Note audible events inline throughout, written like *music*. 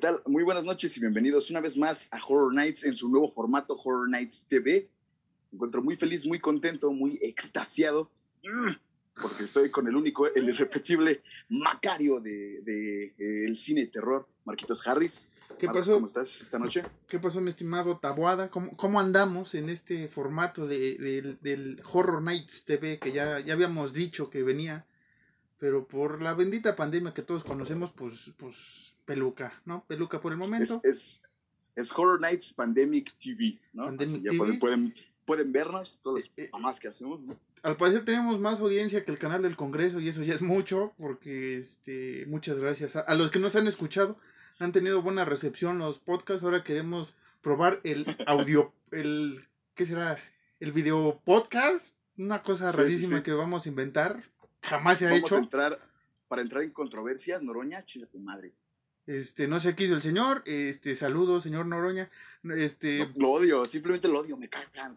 tal? Muy buenas noches y bienvenidos una vez más a Horror Nights en su nuevo formato Horror Nights TV. Me encuentro muy feliz, muy contento, muy extasiado mm, porque estoy con el único, el irrepetible Macario de, de, eh, el cine terror, Marquitos Harris. ¿Qué Marcos, pasó? ¿Cómo estás esta noche? ¿Qué pasó, mi estimado Tabuada? ¿Cómo, cómo andamos en este formato de, del- del Horror Nights TV que ya, ya habíamos dicho que venía? Pero por la bendita pandemia que todos conocemos, pues, pues peluca, ¿no? Peluca por el momento. es, es Horror Nights Pandemic TV, ¿no? Pandemic ya TV. Pueden, pueden, pueden vernos todas Eh, eh. las mamás que hacemos. ¿no? Al parecer tenemos más audiencia que el canal del Congreso y eso ya es mucho, porque este, muchas gracias a, a los que nos han escuchado. Han tenido buena recepción los podcasts. Ahora queremos probar el audio, *laughs* el, ¿qué será? El video podcast. Una cosa sí, rarísima sí. que vamos a inventar. Jamás se ha Vamos hecho. a entrar, para entrar en controversias, Noroña, chile tu madre. Este, no sé qué hizo el señor. Este, saludos, señor Noroña. Este, No, lo odio, simplemente lo odio, me cagan.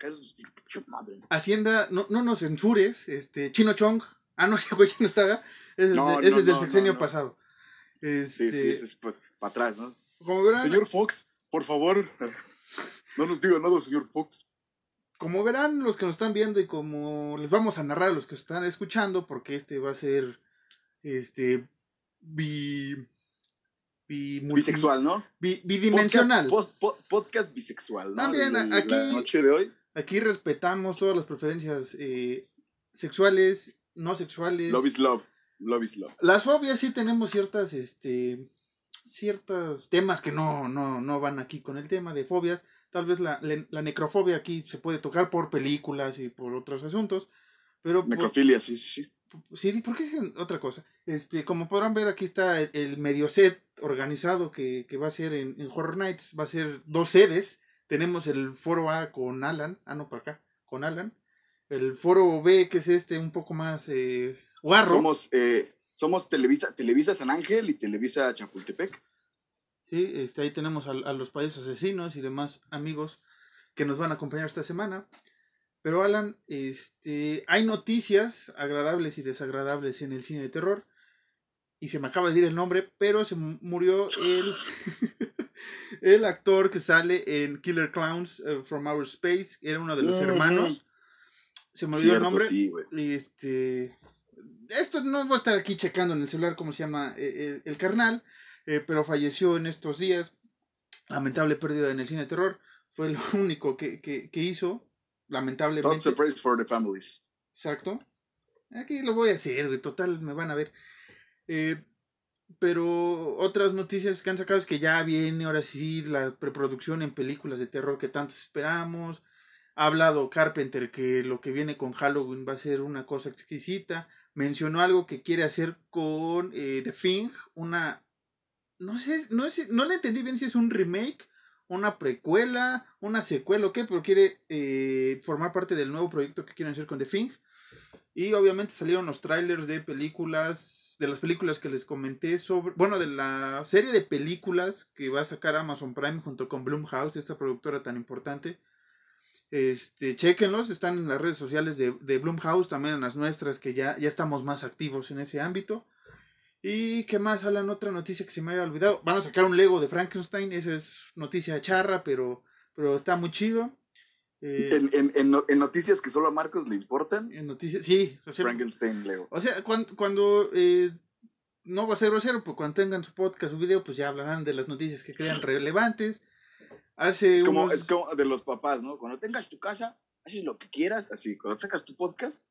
Hacienda, no, no nos censures. Este, Chino Chong. Ah, no, *laughs* ese güey ya no estaba. Ese es, No, de- ese no, es del sexenio pasado. Este, Sí, sí, ese es para atrás, ¿no? como verán, Señor Fox, por favor, *laughs* no nos diga nada, señor Fox. como verán los que nos están viendo y como les vamos a narrar a los que están escuchando, porque este va a ser este bi, Bisexual, ¿no? bi- bidimensional. Podcast, pos- po- podcast bisexual, ¿no? También, aquí- La noche de hoy, Aquí respetamos todas las preferencias eh, sexuales, no sexuales. love is love. Love is love. Las fobias sí tenemos ciertas, este, ciertos temas que no, no, no van aquí con el tema de fobias. Tal vez la, la- la necrofobia aquí se puede tocar por películas y por otros asuntos. Pero Necrofilia, sí, sí, sí. Sí, ¿por qué dicen otra cosa? Este, como podrán ver, aquí está el, el medio set organizado que, que va a ser en, en Horror Nights. Va a ser dos sedes. Tenemos el foro A con Alan. Ah, no, por acá. Con Alan. El foro B, que es este un poco más eh, guarro. Somos, eh, somos Televisa, Televisa San Ángel y Televisa Chapultepec. Sí, este, ahí tenemos a, a los payasos asesinos y demás amigos que nos van a acompañar esta semana. Pero Alan, este, hay noticias agradables y desagradables en el cine de terror. Y se me acaba de decir el nombre, pero se mu- murió el, *laughs* el actor que sale en Killer Clowns eh, from Outer Space. Era uno de los hermanos. Se me olvidó Cierto, el nombre. sí, este. Esto no voy a estar aquí checando en el celular cómo se llama eh, el, el carnal, eh, pero falleció en estos días. Lamentable pérdida en el cine de terror. Fue lo *laughs* único que, que, que hizo. Lamentablemente. surprise for the families. Exacto. Aquí lo voy a hacer, güey. Total, me van a ver. Eh, pero otras noticias que han sacado es que ya viene ahora sí la preproducción en películas de terror que tantos esperamos. Ha hablado Carpenter que lo que viene con Halloween va a ser una cosa exquisita. Mencionó algo que quiere hacer con eh, The Thing, una... No sé, no, sé, no le entendí bien si es un remake, una precuela, una secuela o qué, pero quiere eh, formar parte del nuevo proyecto que quieren hacer con The Thing. Y obviamente salieron los trailers de películas, de las películas que les comenté sobre, bueno, de la serie de películas que va a sacar Amazon Prime junto con Blumhouse, esta productora tan importante. Este, chequenlos, están en las redes sociales de, de Blumhouse, también en las nuestras, que ya, ya estamos más activos en ese ámbito. Y qué más, Alan, otra noticia que se me había olvidado. Van a sacar un Lego de Frankenstein, esa es noticia charra, pero, pero está muy chido. Eh, En, en, en, en noticias que solo a Marcos le importan, en noticias, sí, o sea, Frankenstein Leo. o sea, cuan- cuando, eh, no va a ser grosero, pues cuando tengan su podcast, su video, pues ya hablarán de las noticias que crean relevantes. Hace Es como, unos- es como de los papás, ¿no? Cuando tengas tu casa, haces lo que quieras, así. Cuando tengas tu podcast,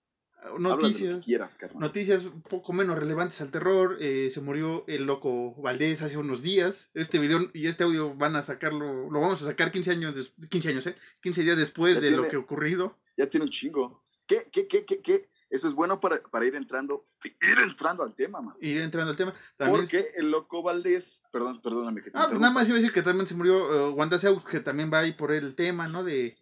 de noticias, quieras, noticias un poco menos relevantes al terror. eh, se murió el loco Valdés hace unos días. Este video y este audio van a sacarlo, lo vamos a sacar 15 años, des- 15 años, ¿eh? 15 días después Ya de lo que ha ocurrido. Ya tiene un chingo. ¿Qué, qué, qué, qué, qué? Eso es bueno para, para ir entrando, ir entrando al tema, man. Ir entrando al tema. También Porque el loco Valdés, perdón, perdóname que te Ah, pues nada más iba a decir que también se murió eh, Wanda Zeus, que también va ahí por el tema, ¿no? De,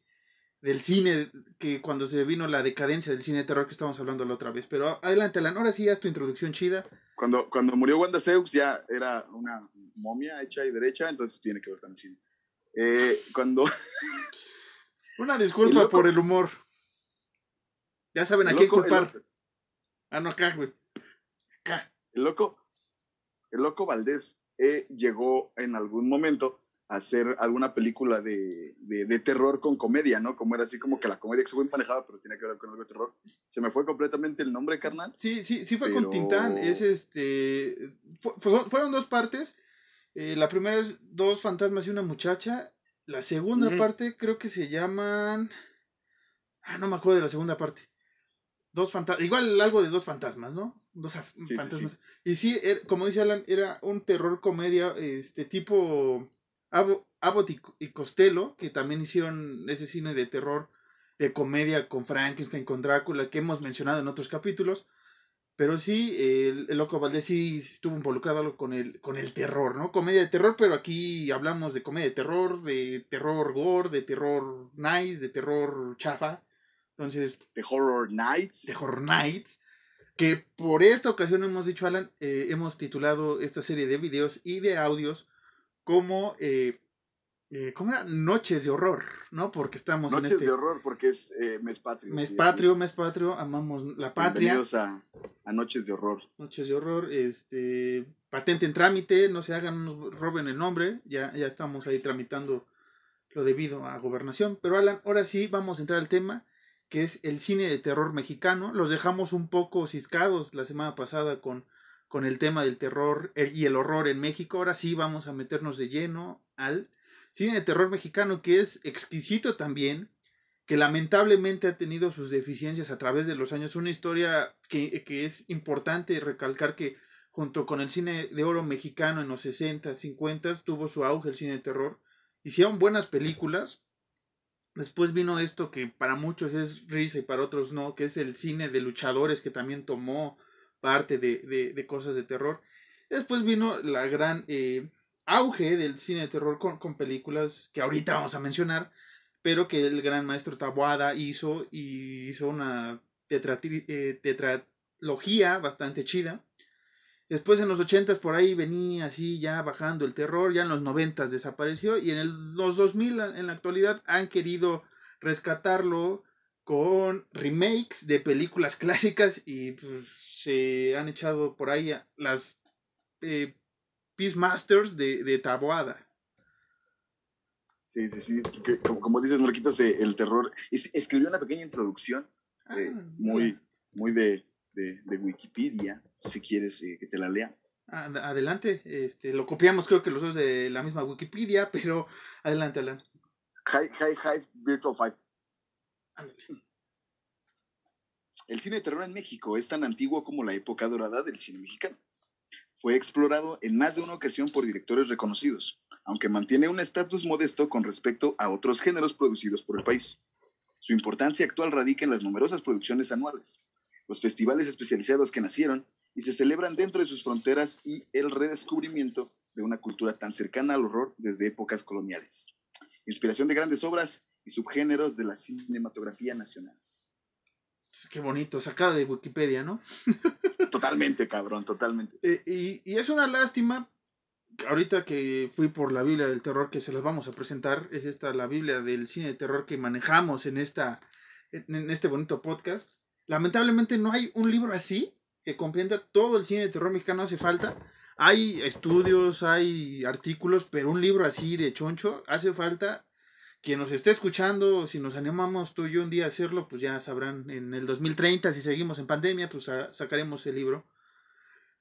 del cine, que cuando se vino la decadencia del cine de terror que estábamos hablando la otra vez. Pero adelante, Alan, ahora sí haz tu introducción chida. Cuando, cuando murió Wanda Seux ya era una momia hecha y derecha, entonces tiene que ver con el cine. Eh, cuando *laughs* Una disculpa El loco- por el humor. Ya saben a quién el culpar. Ah, no, acá, güey. Acá. el loco, el loco Valdés eh, llegó en algún momento hacer alguna película de, de, terror con comedia, ¿no? Como era así como que la comedia que se fue manejada, pero tiene que ver con algo de terror. Se me fue completamente el nombre, carnal. Sí, sí, sí fue con Tintán. Es este. fueron dos partes. Eh, la primera es dos fantasmas y una muchacha. La segunda parte creo que se llaman. Ah, no me acuerdo de la segunda parte. Dos fantasmas. Igual algo de dos fantasmas, ¿no? Dos fantasmas. Y sí, er, como dice Alan, era un terror comedia, este tipo Abbott y Costello, que también hicieron ese cine de terror, de comedia con Frankenstein, con Drácula, que hemos mencionado en otros capítulos. Pero sí, el, Loco Valdés sí estuvo involucrado con el, con el terror, ¿no? Comedia de terror, pero aquí hablamos de comedia de terror, de terror gore, de terror nice, de terror chafa. Entonces. The Horror Nights. The Horror Nights. Que por esta ocasión hemos dicho, Alan, eh, hemos titulado esta serie de videos y de audios como eh, eh, ¿cómo era? Noches de horror, ¿no? Porque estamos Noches en este... de horror, porque es eh, mes patrio. Mes patrio, mes patrio, amamos la patria. Bienvenidos a, a, Noches de horror. Noches de horror, este, patente en trámite, no se hagan, nos roben el nombre, ya, ya estamos ahí tramitando lo debido a gobernación. Pero Alan, ahora sí vamos a entrar al tema, que es el cine de terror mexicano. Los dejamos un poco ciscados la semana pasada con, con el tema del terror y el horror en México. Ahora sí vamos a meternos de lleno al Cine de terror mexicano que es exquisito también, que lamentablemente ha tenido sus deficiencias a través de los años. Una historia que, es importante recalcar que junto con el cine de oro mexicano en los 60, 50 tuvo su auge el cine de terror. Hicieron buenas películas. Después vino esto que para muchos es risa y para otros no, que es el cine de luchadores que también tomó parte de, cosas de terror. Después vino la gran eh, auge del cine de terror con, películas que ahorita vamos a mencionar, pero que el gran maestro Tabuada hizo y hizo una eh, tetralogía bastante chida. Después en los 80 por ahí venía así ya bajando el terror, ya en los 90 desapareció y en el, los 2000 en la actualidad han querido rescatarlo con remakes de películas clásicas y pues se han echado por ahí las eh, Masters de, de Taboada. Sí, sí, sí. como, dices, Marquitos, eh, el terror. escribió una pequeña introducción eh, ah, muy, muy de, Wikipedia, si quieres eh, que te la lea. Adelante, este, lo copiamos creo que los dos de la misma Wikipedia, pero adelante, adelante. Hi, hi, hi, Virtual Fight. El cine de terror en México es tan antiguo como la época dorada del cine mexicano fue explorado en más de una ocasión por directores reconocidos, aunque mantiene un estatus modesto con respecto a otros géneros producidos por el país. Su importancia actual radica en las numerosas producciones anuales, los festivales especializados que nacieron y se celebran dentro de sus fronteras y el redescubrimiento de una cultura tan cercana al horror desde épocas coloniales. Inspiración de grandes obras y subgéneros de la cinematografía nacional. Qué bonito, sacado de Wikipedia, ¿no? *laughs* totalmente, cabrón, totalmente. Eh, y, es una lástima, ahorita que fui por la Biblia del Terror que se las vamos a presentar, es esta la Biblia del cine de terror que manejamos en, esta, en este bonito podcast. Lamentablemente no hay un libro así que comprenda todo el cine de terror mexicano, hace falta. Hay estudios, hay artículos, pero un libro así de choncho hace falta quien nos esté escuchando, si nos animamos tú y yo un día a hacerlo, pues ya sabrán, en el 2030, si seguimos en pandemia, pues sacaremos el libro.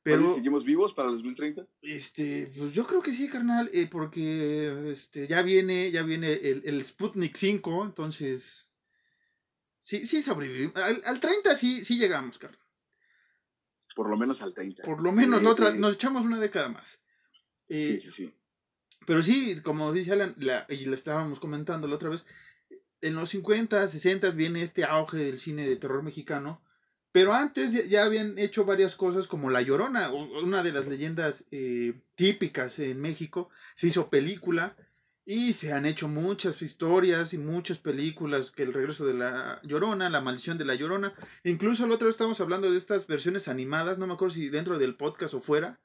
Pero, ¿Seguimos vivos para el 2030? Este, pues yo creo que sí, carnal, eh, porque este, ya viene, ya viene el, el Sputnik 5, entonces, sí, sí sobrevivimos. Al, 30 sí, sí llegamos, carnal. Por lo menos al 30. Por lo menos, otra, nos echamos una década más. sí, eh, sí, sí. Pero sí, como dice Alan, y le estábamos comentando la otra vez, en los 50, 60 viene este auge del cine de terror mexicano, pero antes ya, habían hecho varias cosas como La Llorona, una de las leyendas eh, típicas en México, se hizo película y se han hecho muchas historias y muchas películas, que el regreso de La Llorona, La maldición de La Llorona, incluso la otra vez estábamos hablando de estas versiones animadas, no me acuerdo si dentro del podcast o fuera,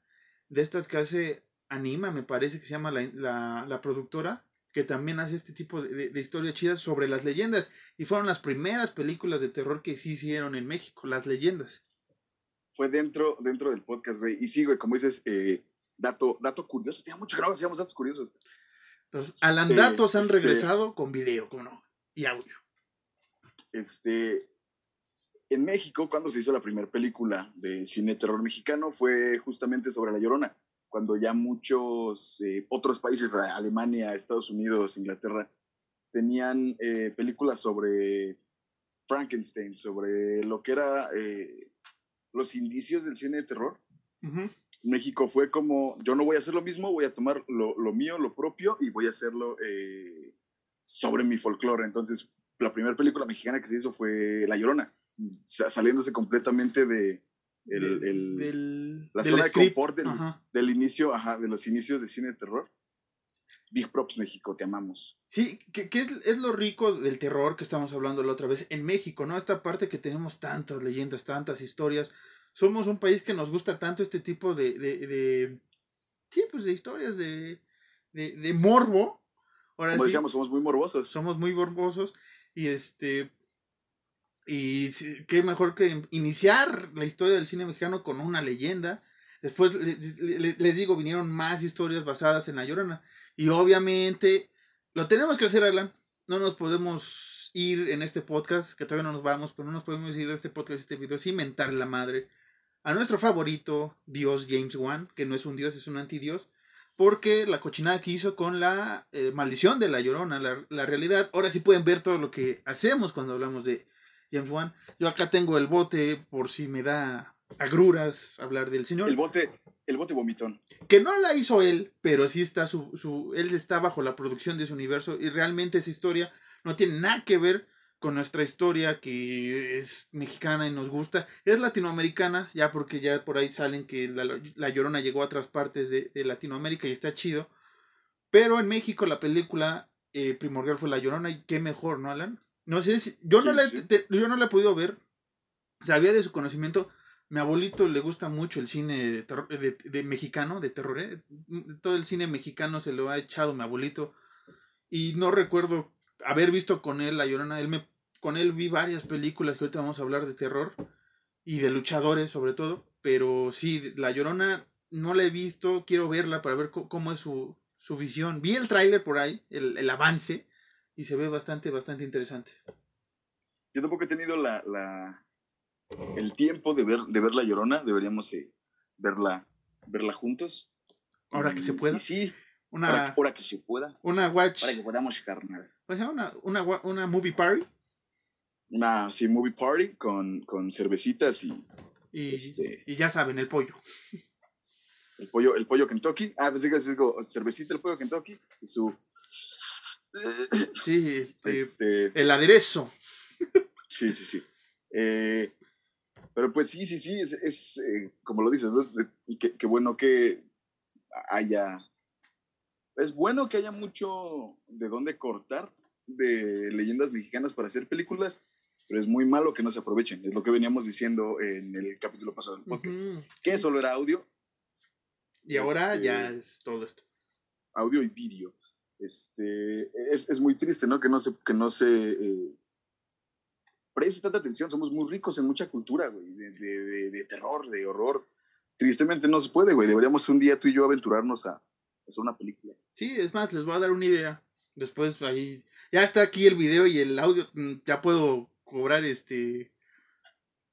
de estas que hace Anima, me parece que se llama la, productora, que también hace este tipo de, de, historias chidas sobre las leyendas. Y fueron las primeras películas de terror que sí hicieron en México, las leyendas. Fue dentro, dentro del podcast, güey. Y sí, güey, como dices, eh, dato, dato curioso, tenía mucho no hacíamos datos curiosos. Los alandatos han este regresado con video, ¿cómo no? Y audio. Este, en México, cuando se hizo la primera película de cine terror mexicano, fue justamente sobre La Llorona, cuando ya muchos eh, otros países, Alemania, Estados Unidos, Inglaterra, tenían eh, películas sobre Frankenstein, sobre lo que era eh, los indicios del cine de terror. México fue como, yo no voy a hacer lo mismo, voy a tomar lo, lo mío, lo propio, y voy a hacerlo sobre mi folclore. Entonces, la primera película mexicana que se hizo fue La Llorona saliéndose completamente de el, la zona de confort del, inicio, ajá, de los inicios de cine de terror. Big Props México, te amamos. Sí, que, es, es, lo rico del terror que estamos hablando la otra vez en México, ¿no? Esta parte que tenemos tantas leyendas, tantas historias. Somos un país que nos gusta tanto este tipo de, de, de sí, pues de historias de, de, morbo. Ahora Como decíamos, somos muy morbosos. Somos muy morbosos. Y este, y qué mejor que iniciar la historia del cine mexicano con una leyenda. Después, les digo, vinieron más historias basadas en La Llorona. Y obviamente, lo tenemos que hacer, Alan. No nos podemos ir en este podcast, que todavía no nos vamos, pero no nos podemos ir de este podcast, este video, sin mentar la madre a nuestro favorito, Dios James Wan, que no es un dios, es un antidios, porque la cochinada que hizo con la eh, maldición de la llorona, la, la realidad, ahora sí pueden ver todo lo que hacemos cuando hablamos de James Wan. Yo acá tengo el bote por si me da agruras hablar del señor. El bote, el bote vomitón. Que no la hizo él, pero sí está su, su, él está bajo la producción de ese universo y realmente esa historia no tiene nada que ver con nuestra historia que es mexicana y nos gusta. Es latinoamericana, ya porque ya por ahí salen que la, Llorona llegó a otras partes de, Latinoamérica y está chido. Pero en México la película eh, primordial fue La Llorona y qué mejor, ¿no, Alan? No sé si. Yo, no, la, yo no la he podido ver. Sabía de su conocimiento. Mi abuelito le gusta mucho el cine de, mexicano, de terror. ¿eh? Todo el cine mexicano se lo ha echado mi abuelito. Y no recuerdo haber visto con él La Llorona. Él me, con él vi varias películas que ahorita vamos a hablar de terror. Y de luchadores, sobre todo. Pero sí, La Llorona no la he visto. Quiero verla para ver cómo, es su, su visión. Vi el tráiler por ahí, el, el avance y se ve bastante, bastante interesante. Yo tampoco he tenido la, la el tiempo de ver, de ver La Llorona, deberíamos eh, verla, verla juntos. Ahora que se pueda. sí, una, ahora, que se pueda. Una watch. Para que podamos carnar. una, una, una movie party. Una, sí, movie party con, con cervecitas y, y, este, y ya saben, el pollo. El pollo, el pollo Kentucky. Ah, que digo, cervecita, el pollo Kentucky y su Sí, este, este, el aderezo. Sí, sí, sí. Eh, pero pues sí, sí, sí, es, eh, como lo dices, y qué, bueno que haya, es bueno que haya mucho de dónde cortar de leyendas mexicanas para hacer películas, pero es muy malo que no se aprovechen. Es lo que veníamos diciendo en el capítulo pasado del podcast, que solo era audio. Y ahora ya este, es todo esto. Audio y vídeo este, es, es, muy triste, ¿no? Que no se, que no se eh, preste tanta atención. Somos muy ricos en mucha cultura, güey, de, de, de, terror, de horror. Tristemente no se puede, güey. Deberíamos un día tú y yo aventurarnos a hacer una película. Sí, es más, les voy a dar una idea. Después ahí, ya está aquí el video y el audio, mm, ya puedo cobrar este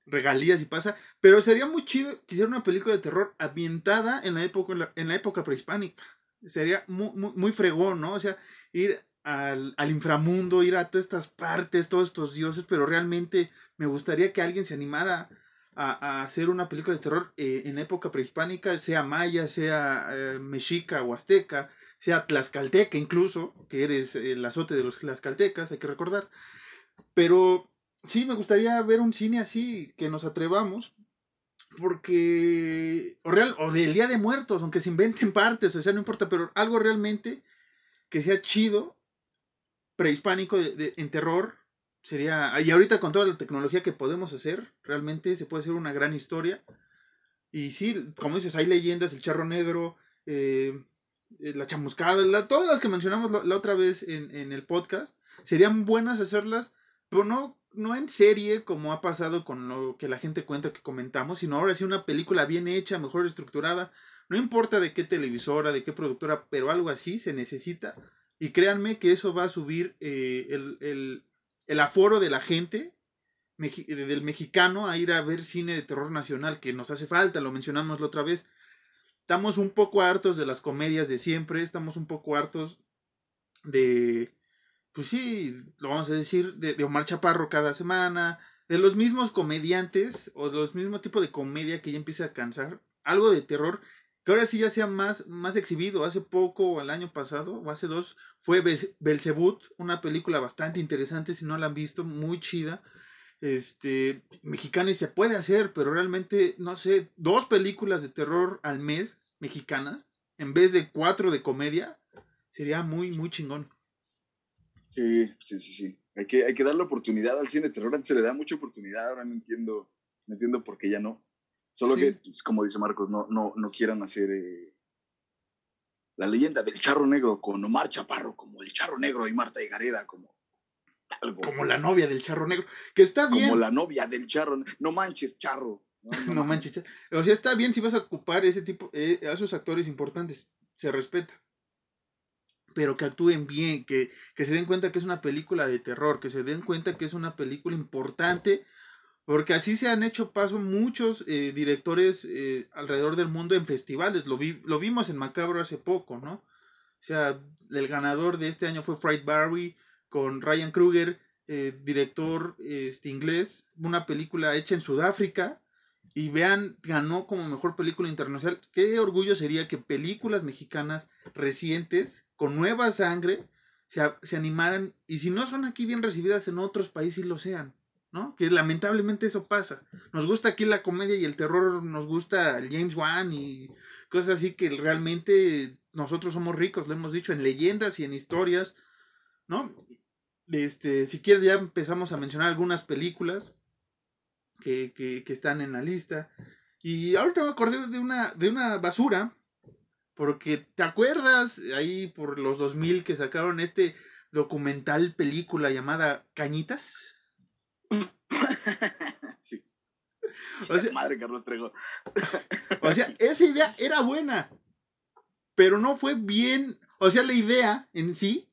regalías y pasa, pero sería muy chido que hiciera una película de terror ambientada en la época en la época prehispánica sería muy, muy, fregón, ¿no? O sea, ir al, inframundo, ir a todas estas partes, todos estos dioses, pero realmente me gustaría que alguien se animara a, hacer una película de terror eh, en época prehispánica, sea maya, sea eh, mexica o azteca, sea tlaxcalteca incluso, que eres el azote de los tlaxcaltecas, hay que recordar. Pero sí, me gustaría ver un cine así, que nos atrevamos, porque, o, real, o del Día de Muertos, aunque se inventen partes, o sea, no importa, pero algo realmente que sea chido, prehispánico, de, en terror, sería, y ahorita con toda la tecnología que podemos hacer, realmente se puede hacer una gran historia. Y sí, como dices, hay leyendas, el charro negro, eh, eh, la chamuscada, todas las que mencionamos la, otra vez en, en, el podcast, serían buenas hacerlas, pero no no en serie como ha pasado con lo que la gente cuenta que comentamos, sino ahora sí una película bien hecha, mejor estructurada, No importa de qué televisora, de qué productora, pero algo así se necesita. Y créanme que eso va a subir eh, el, el, aforo de la gente, del mexicano, a ir a ver cine de terror nacional, que nos hace falta, lo mencionamos la otra vez. Estamos un poco hartos de las comedias de siempre, estamos un poco hartos de, pues sí, lo vamos a decir, de, Omar Chaparro cada semana, de los mismos comediantes o de los mismos tipos de comedia que ya empieza a cansar, algo de terror que ahora sí ya sea más, más exhibido. Hace poco, el año pasado, o hace dos, fue Belzebut, una película bastante interesante, si no la han visto, muy chida. Este, mexicana y se puede hacer, pero realmente, no sé, dos películas de terror al mes mexicanas, en vez de cuatro de comedia, sería muy, muy chingón. Sí, sí, sí, sí. Hay que, hay que darle oportunidad al cine de terror, antes se le da mucha oportunidad, ahora no entiendo, no entiendo por qué ya no. Solo que, pues, como dice Marcos, no, no, no quieran hacer eh, la leyenda del charro negro con Omar Chaparro, como el charro negro y Marta Gareda, como algo. Como la novia del charro negro, que está bien. Como la novia del charro, no manches charro. No, manches charro. O sea, está bien si vas a ocupar ese tipo, eh, a esos actores importantes, se respeta. Pero que actúen bien, que, que se den cuenta que es una película de terror, que se den cuenta que es una película importante porque así se han hecho paso muchos eh, directores eh, alrededor del mundo en festivales. Lo, vi, lo vimos en Macabro hace poco, ¿no? O sea, el ganador de este año fue Fright Barry con Ryan Kruger, eh, director este, inglés, una película hecha en Sudáfrica. Y vean, ganó como mejor película internacional. Qué orgullo sería que películas mexicanas recientes, con nueva sangre, se, se animaran. Y si no son aquí bien recibidas en otros países, lo sean. ¿no? Que lamentablemente eso pasa. Nos gusta aquí la comedia y el terror, nos gusta el James Wan y cosas así que realmente nosotros somos ricos, lo hemos dicho en leyendas y en historias, ¿no? Este, si quieres ya empezamos a mencionar algunas películas que, que, que están en la lista. Y ahorita me acordé de una, de una basura, porque ¿te acuerdas ahí por los 2000 que sacaron este documental película llamada Cañitas? *laughs* sí. *laughs* O sea, madre Carlos Trejo. *laughs* o sea, esa idea era buena, pero no fue bien. O sea, la idea en sí,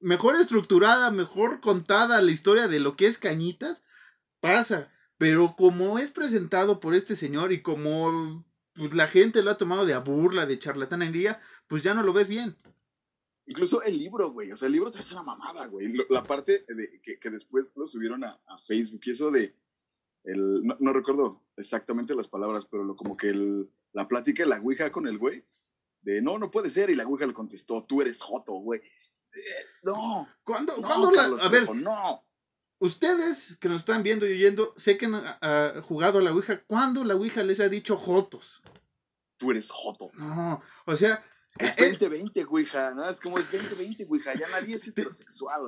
mejor estructurada, mejor contada la historia de lo que es Cañitas, pasa. Pero como es presentado por este señor y como pues, la gente lo ha tomado de a burla, de charlatanería, pues ya no lo ves bien. Incluso el libro, güey. O sea, el libro te hace una mamada, güey. La parte de, que, que después lo subieron a, a, Facebook y eso de. El, no, recuerdo exactamente las palabras, pero lo, como que el, la plática de la Ouija con el güey. De no, no puede ser. Y la Ouija le contestó: Tú eres Joto, güey. Eh, no. ¿Cuándo, no, la, a ver, no. Ustedes que nos están viendo y oyendo, sé que han jugado a la Ouija. ¿Cuándo la Ouija les ha dicho Jotos? Tú eres Joto. No, o sea, es 2020, eh, Ouija, ¿no? Es como es 2020, Ouija, ya nadie es heterosexual,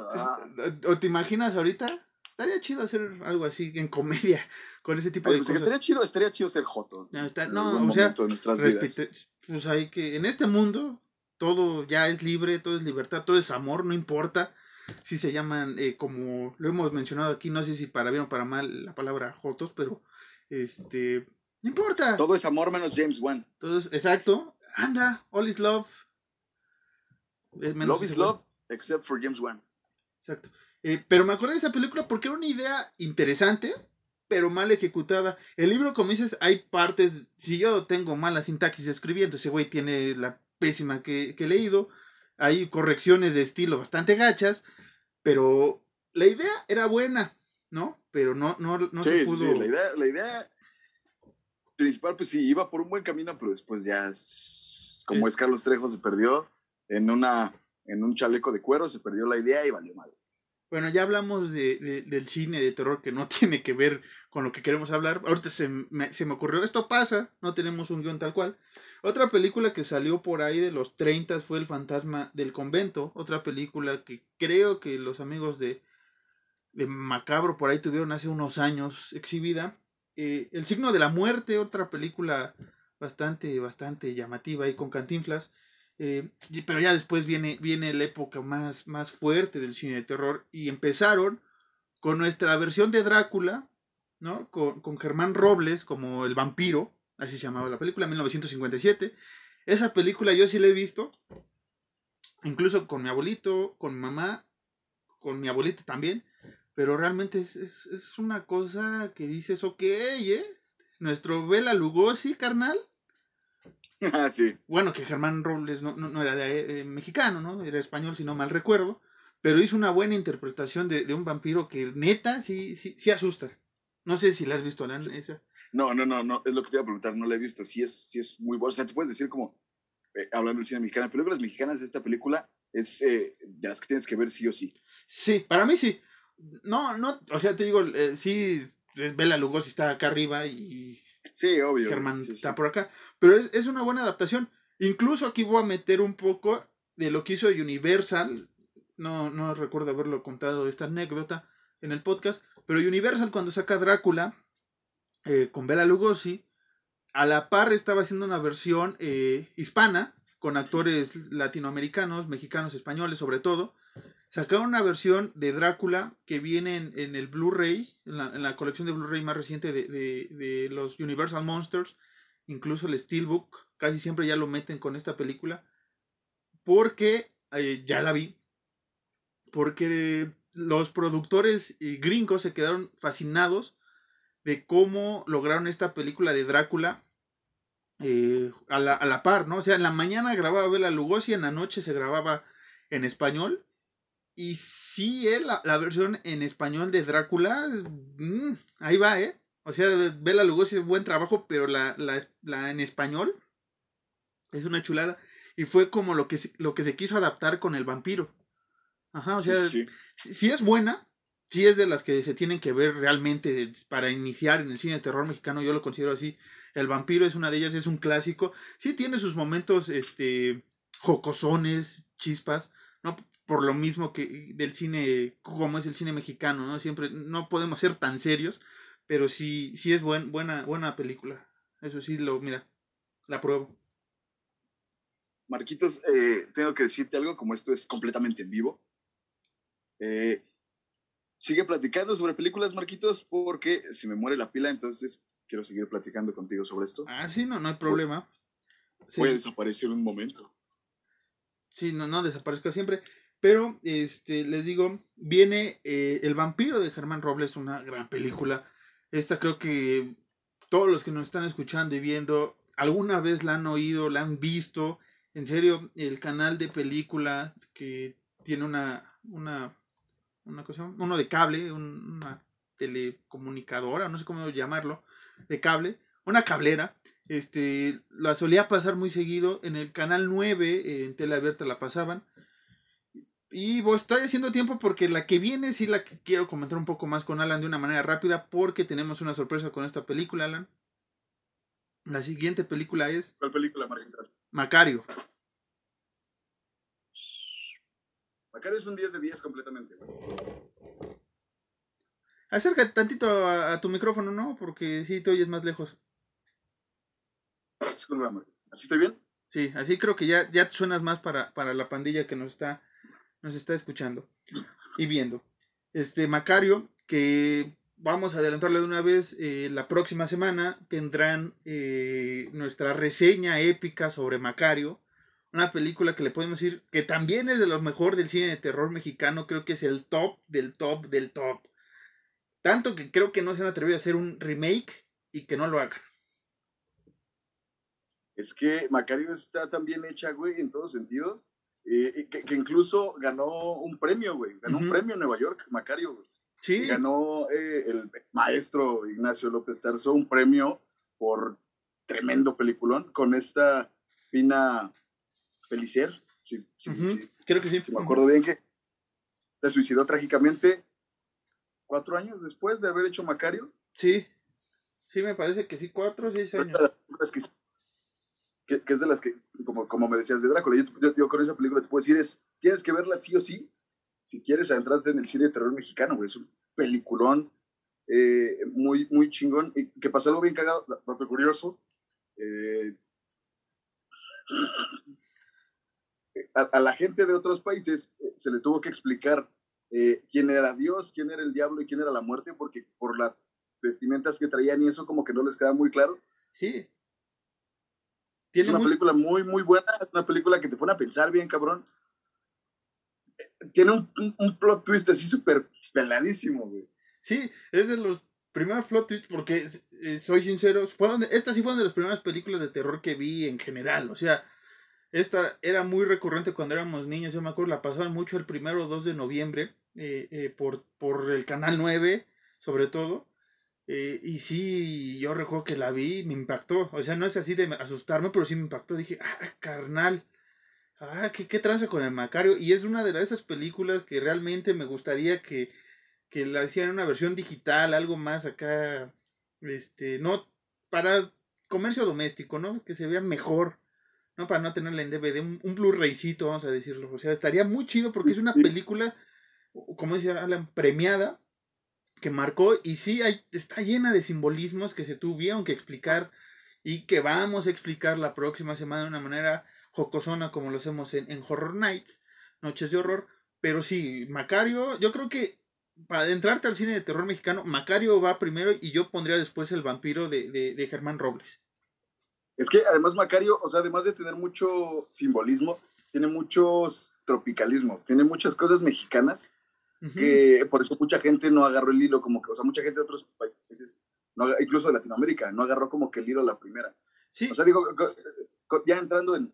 ¿O te imaginas ahorita? Estaría chido hacer algo así en comedia con ese tipo de pues, cosas. Estaría chido, estaría chido ser joto. No, está, no o sea, pues hay que, en este mundo todo ya es libre, todo es libertad, todo es amor, no importa si se llaman, eh, como lo hemos mencionado aquí, no sé si para bien o para mal la palabra jotos, pero este, no importa. Todo es amor menos James Wan. Todo es, exacto, anda, all is love. love is love, except for James Wan. Exacto. Eh, pero me acuerdo de esa película porque era una idea interesante, pero mal ejecutada. El libro, como dices, hay partes. Si yo tengo mala sintaxis escribiendo, ese güey tiene la pésima que, he leído. Hay correcciones de estilo bastante gachas, pero la idea era buena, ¿no? Pero no, no, no se pudo. Sí, la idea, la idea principal, pues sí, iba por un buen camino, pero después ya es como es Carlos Trejo, se perdió en, una, en un chaleco de cuero, se perdió la idea y valió mal. Bueno, ya hablamos de, del cine de terror que no *laughs* tiene que ver con lo que queremos hablar. Ahorita se me, se me ocurrió, esto pasa, no tenemos un guion tal cual. Otra película que salió por ahí de los 30 fue El fantasma del convento. Otra película que creo que los amigos de, de Macabro por ahí tuvieron hace unos años exhibida. Eh, el signo de la muerte, otra película bastante, bastante llamativa ahí con Cantinflas. Eh, pero ya después viene, viene la época más, más fuerte del cine de terror y empezaron con nuestra versión de Drácula, ¿no? Con, con Germán Robles como el vampiro, así se llamaba la película, 1957. Esa película yo sí la he visto, incluso con mi abuelito, con mi mamá, con mi abuelita también, pero realmente es, es, es una cosa que dices, ok, ¿eh? Nuestro Bela Lugosi, carnal. Ah, sí. Bueno, que Germán Robles no, no, no era de, eh, mexicano, ¿no? Era español, si no mal recuerdo. Pero hizo una buena interpretación de, de un vampiro que neta sí, sí, sí asusta. No sé si la has visto, Alan, esa. No, no, no, no, es lo que te iba a preguntar, no la he visto. Sí es, sí es muy buena. O sea, te puedes decir como, eh, hablando del cine mexicano, películas mexicanas, esta película es eh, de las que tienes que ver sí o sí. Sí, para mí sí. No, no, o sea, te digo, sí, Bela Lugosi está acá arriba y Sí, obvio. Germán sí, sí. está por acá. Pero es, es una buena adaptación. Incluso aquí voy a meter un poco de lo que hizo Universal. No, no recuerdo haberlo contado esta anécdota en el podcast. Pero Universal cuando saca Drácula eh, con Bela Lugosi, a la par estaba haciendo una versión eh, hispana con actores latinoamericanos, mexicanos, españoles sobre todo. Sacaron una versión de Drácula que viene en, el Blu-ray, en la, colección de Blu-ray más reciente de, de- de los Universal Monsters, incluso el Steelbook, casi siempre ya lo meten con esta película, porque eh, ya la vi, porque los productores eh, gringos se quedaron fascinados de cómo lograron esta película de Drácula eh, a, la, a la par, ¿no? O sea, en la mañana grababa Bela Lugosi, en la noche se grababa en español. Y sí, eh, la, la versión en español de Drácula, mm, ahí va, ¿eh? O sea, Bela Lugosi es buen trabajo, pero la, la, la en español es una chulada. Y fue como lo que, se, lo que se quiso adaptar con el vampiro. Ajá, o sea, sí. sí, sí es buena, sí es de las que se tienen que ver realmente para iniciar en el cine de terror mexicano, yo lo considero así. El vampiro es una de ellas, es un clásico. Sí tiene sus momentos este jocosones, chispas, ¿no? Por lo mismo que del cine, como es el cine mexicano, ¿no? Siempre no podemos ser tan serios, pero sí, sí es buen, buena, buena película. Eso sí, lo, mira, la pruebo. Marquitos, eh, tengo que decirte algo, como esto es completamente en vivo. Eh, sigue platicando sobre películas, Marquitos, porque se me muere la pila, entonces quiero seguir platicando contigo sobre esto. Ah, sí, no, no hay problema. Sí. Puede desaparecer un momento. Sí, no, no desaparezca siempre. Pero, este, les digo, viene eh, El vampiro de Germán Robles, una gran película. Esta creo que todos los que nos están escuchando y viendo, alguna vez la han oído, la han visto. En serio, el canal de película que tiene una, una, una cosa, uno de cable, un- una telecomunicadora, no sé cómo llamarlo, de cable, una cablera, este, la solía pasar muy seguido. En el canal 9, eh, en tele abierta la pasaban. Y vos estoy haciendo tiempo porque la que viene sí la que quiero comentar un poco más con Alan de una manera rápida porque tenemos una sorpresa con esta película, Alan. La siguiente película es ¿Cuál película, Marquitos? Macario. Macario es un 10 de 10 completamente. Acércate tantito a, a tu micrófono, ¿no? Porque sí te oyes más lejos. Disculpa. ¿Así estoy bien? Sí, así creo que ya, ya suenas más para, para la pandilla que nos está, nos está escuchando y viendo. Este Macario, que vamos a adelantarle de una vez, eh, la próxima semana tendrán eh, nuestra reseña épica sobre Macario, una película que le podemos decir que también es de los mejor del cine de terror mexicano, creo que es el top del top del top. Tanto que creo que no se han atrevido a hacer un remake y que no lo hagan. Es que Macario está tan bien hecha, güey, en todos sentidos, eh, que, que incluso ganó un premio, güey. Ganó un premio en Nueva York, Macario, güey. Sí, Ganó eh, el maestro Ignacio López Tarso un premio por tremendo peliculón con esta Pina Felicer. Sí, sí, ujú, sí, creo que sí. sí, me acuerdo bien que se suicidó trágicamente cuatro años después de haber hecho Macario. Sí, sí, me parece que sí, cuatro o seis años. Que, es de las que, como, como me decías de Drácula, yo, con esa película te puedo decir, es, tienes que verla sí o sí, si quieres adentrarte en el cine de terror mexicano, güey. Es un peliculón eh, muy, muy chingón. Y que pasó algo bien cagado, dato curioso. eh, a, la gente de otros países eh, se le tuvo que explicar quién era Dios, quién era el diablo y quién era la muerte, porque por las vestimentas que traían y eso como que no les queda muy claro. Sí, es una película muy, muy buena, es una película que te pone a pensar bien, cabrón. Tiene un, plot twist así súper peladísimo, güey. Sí, es de los primeros plot twists, porque eh, soy sincero, fueron estas sí fueron de las primeras películas de terror que vi en general, o sea, esta era muy recurrente cuando éramos niños, yo me acuerdo, la pasaban mucho el primero o 2 de noviembre eh, eh, por, por el canal 9, sobre todo. Eh, y sí, yo recuerdo que la vi, me impactó. O sea, no es así de asustarme, pero sí me impactó. Dije, ah, carnal. Ah, ¿qué, qué tranza con el Macario? Y es una de esas películas que realmente me gustaría que, que la hicieran una versión digital, algo más acá. Este, no, para comercio doméstico, ¿no? Que se vea mejor. ¿no? Para no tenerla en DVD, un, un Blu-raycito, vamos a decirlo. O sea, estaría muy chido porque es una película, como decía Alan, premiada, que marcó y sí, hay, está llena de simbolismos que se tuvieron que explicar y que vamos a explicar la próxima semana de una manera jocosona como lo hacemos en, en Horror Nights, Noches de Horror. Pero sí, Macario, yo creo que para adentrarte al cine de terror mexicano, Macario va primero y yo pondría después el vampiro de, de, de Germán Robles. Es que además Macario, o sea, además de tener mucho simbolismo, tiene muchos tropicalismos, tiene muchas cosas mexicanas que por eso mucha gente no agarró el hilo, como que, o sea, mucha gente de otros países, incluso de Latinoamérica, no agarró como que el hilo la primera. Sí. O sea, digo, ya entrando en,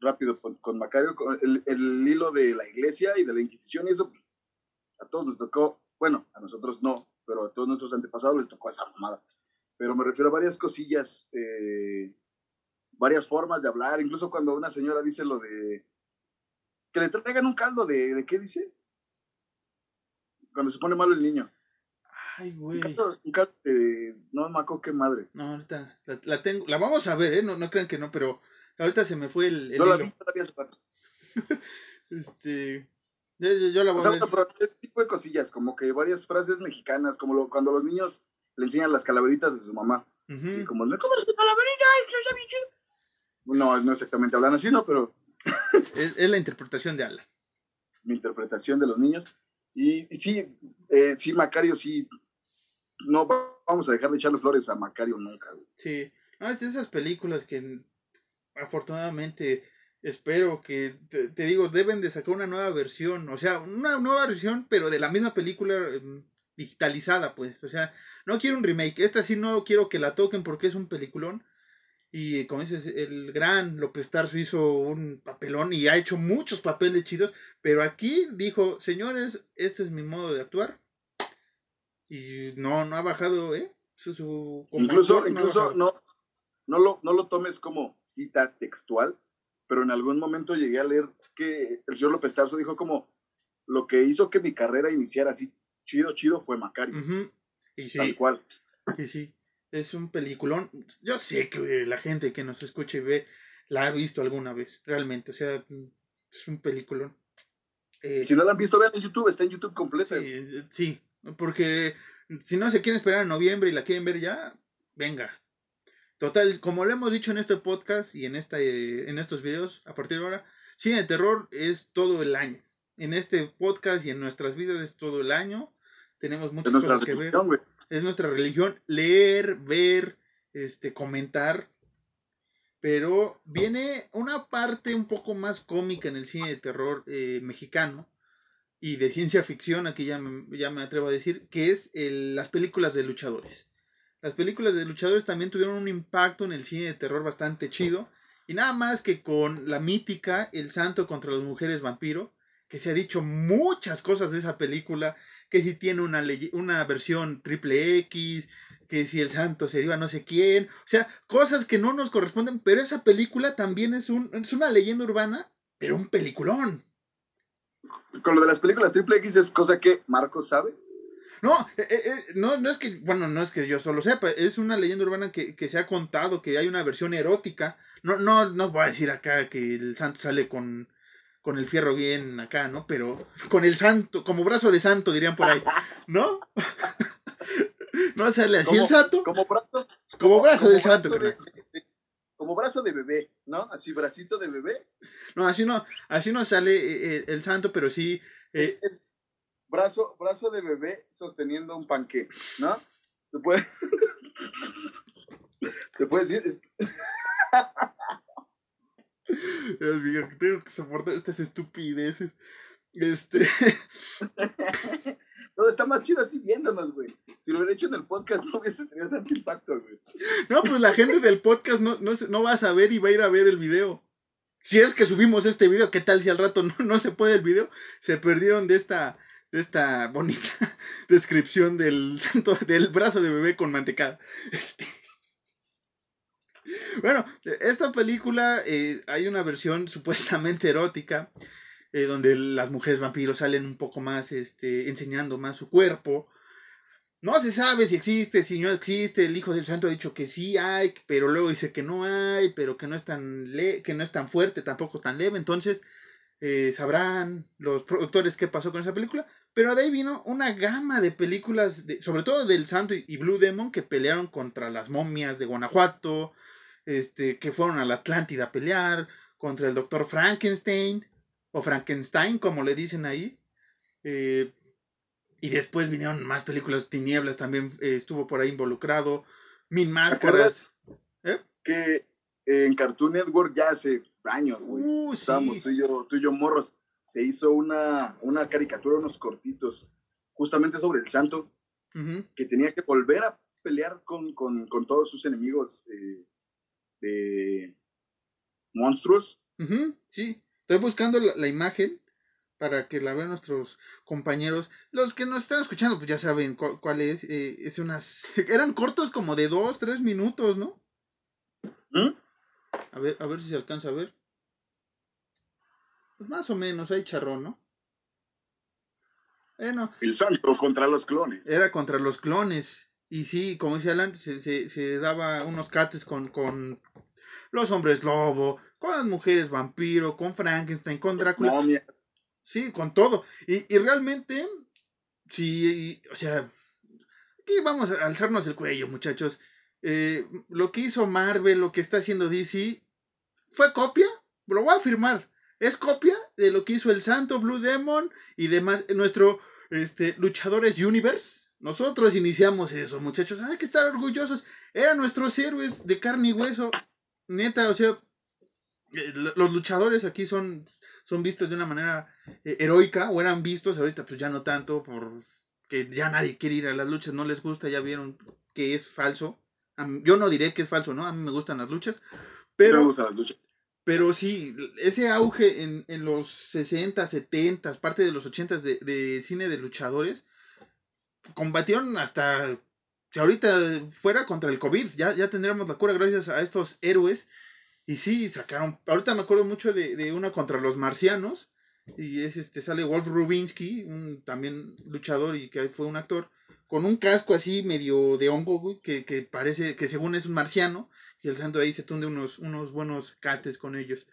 rápido con, Macario, el, el, hilo de la iglesia y de la Inquisición y eso, pues, a todos nos tocó, bueno, a nosotros no, pero a todos nuestros antepasados les tocó esa mamada. Pero me refiero a varias cosillas eh, varias formas de hablar, incluso cuando una señora dice lo de que le traigan un caldo de, ¿de qué dice? Cuando se pone malo el niño. Ay, güey. De, no me acuerdo qué madre. No, ahorita la, tengo, la vamos a ver, ¿eh? No, no crean que no, pero ahorita se me fue el, el no la vi todavía *laughs* este, yo, yo, la voy a ver. Pero este tipo de cosillas, como que varias frases mexicanas, como lo, cuando los niños le enseñan las calaveritas de su mamá. y como, ¿cómo es calaverita? No, no exactamente hablan así, ¿no? Pero... es, la interpretación de Alan. *laughs* Mi interpretación de los niños. Y, sí, eh, sí, Macario, sí. No vamos a dejar de echarle flores a Macario nunca. Sí, no, es de esas películas que afortunadamente espero que, te, digo, deben de sacar una nueva versión, o sea, una nueva versión, pero de la misma película em, digitalizada, pues, o sea, no quiero un remake, esta sí no quiero que la toquen porque es un peliculón, y como dices, el gran López Tarso hizo un papelón y ha hecho muchos papeles chidos, pero aquí dijo, señores, este es mi modo de actuar. Y no, no ha bajado, ¿eh? Su, incluso incluso no, no, lo, no lo tomes como cita textual, pero en algún momento llegué a leer que el señor López Tarso dijo como, lo que hizo que mi carrera iniciara así chido, chido fue Macario. Y sí. Tal cual. Y sí es un peliculón. Yo sé que la gente que nos escucha y ve la ha visto alguna vez, realmente. O sea, es un peliculón. Eh, si no la han visto, vean en YouTube, está en YouTube completo. Sí, porque si no se quieren esperar a noviembre y la quieren ver ya, venga. Total, como lo hemos dicho en este podcast y en, esta, eh, en estos videos, a partir de ahora, cine de terror es todo el año. En este podcast y en nuestras vidas es todo el año. Tenemos muchas cosas que ver es nuestra religión, leer, ver, este, comentar. Pero viene una parte un poco más cómica en el cine de terror eh, mexicano y de ciencia ficción, aquí ya me, ya me atrevo a decir, que es las películas de luchadores. Las películas de luchadores también tuvieron un impacto en el cine de terror bastante chido. Y nada más que con la mítica El Santo contra las Mujeres Vampiro, que se ha dicho muchas cosas de esa película, que si tiene una, una versión triple X, que si el santo se dio a no sé quién, o sea, cosas que no nos corresponden, pero esa película también es, un, es una leyenda urbana, pero un peliculón. Con lo de las películas triple X es cosa que Marcos sabe. No, eh, eh, eh, no, no es que, bueno, no es que yo solo sepa, es una leyenda urbana que, que, se ha contado que hay una versión erótica. No, no, no voy a decir acá que el santo sale con, con el fierro bien acá, ¿no? Pero con el santo, como brazo de santo, dirían por ahí, ¿no? *laughs* ¿No sale así el santo? Como brazo. Como brazo del santo, Como brazo de bebé, ¿no? Así, bracito de bebé. No, así no, así no sale eh, eh, el, santo, pero sí. Eh, es brazo, brazo de bebé sosteniendo un panque, ¿no? Se puede. *laughs* Se puede decir. *laughs* Dios tengo que soportar estas estupideces. Este. *laughs* No, está más chido así viéndonos, güey. Si lo hubiera hecho en el podcast, *laughs* no hubiese tenido tanto impacto, güey. No, pues la gente del podcast no, no, no va a saber y va a ir a ver el video. Si es que subimos este video, ¿qué tal si al rato *laughs* no, no se puede el video? Se perdieron de esta, de esta bonita descripción del santo, del brazo de bebé con mantecada. Este... Bueno, esta película eh, hay una versión *laughs* supuestamente erótica eh, donde las mujeres vampiros salen un poco más este, enseñando más su cuerpo. No se sabe si existe, si no existe. El Hijo del Santo ha dicho que sí hay, pero luego dice que no hay, pero que no es tan, le que no es tan fuerte, tampoco tan leve. Entonces, eh, sabrán los productores qué pasó con esa película. Pero de ahí vino una gama de películas, sobre todo del Santo y Blue Demon, que pelearon contra las momias de Guanajuato, este, que fueron a la Atlántida a pelear, contra el Doctor Frankenstein, o Frankenstein, como le dicen ahí. Eh, y después vinieron más películas, Tinieblas también eh, estuvo por ahí involucrado, Min Máscaras. ¿Eh? Que en Cartoon Network ya hace años, güey, uh, estábamos tú y, yo, tú y yo morros, se hizo una, una caricatura, unos cortitos, justamente sobre el santo, que tenía que volver a pelear con, con, con todos sus enemigos eh, de monstruos. sí. Estoy buscando la, imagen para que la vean nuestros compañeros. Los que nos están escuchando, pues ya saben cuál es. Eh, es unas. *laughs* Eran cortos como de dos, tres minutos, ¿no? ¿Mm? A ver, a ver si se alcanza a ver. Pues más o menos, hay charrón, ¿no? Bueno. El santo contra los clones. Era contra los clones. Y sí, como decía Alan, se, se, daba unos cates con, con los hombres lobo, con las mujeres vampiro, con Frankenstein, con Drácula. Sí, con todo. Y, y realmente, sí, o sea, aquí vamos a alzarnos el cuello, muchachos. Eh, lo que hizo Marvel, lo que está haciendo DC, fue copia, lo voy a afirmar. Es copia de lo que hizo el Santo Blue Demon y demás, nuestro este, Luchadores Universe. Nosotros iniciamos eso, muchachos. Hay que estar orgullosos. Eran nuestros héroes de carne y hueso. Neta, o sea, eh, los luchadores aquí son, son vistos de una manera eh, heroica, o eran vistos, ahorita pues ya no tanto, porque ya nadie quiere ir a las luchas, no les gusta, ya vieron que es falso. Yo no diré que es falso, ¿no? A mí me gustan las luchas, pero... Pero sí, ese auge en, en, los 60, 70, parte de los 80 de, de cine de luchadores, combatieron hasta si ahorita fuera contra el COVID, ya, ya tendríamos la cura gracias a estos héroes y sí, sacaron. Ahorita me acuerdo mucho de, de una contra los marcianos. Y es este, sale Wolf Rubinsky, un también luchador y que fue un actor, con un casco así medio de hongo, güey, que, que parece que según es un marciano. Y el santo ahí se tunde unos, unos buenos cates con ellos.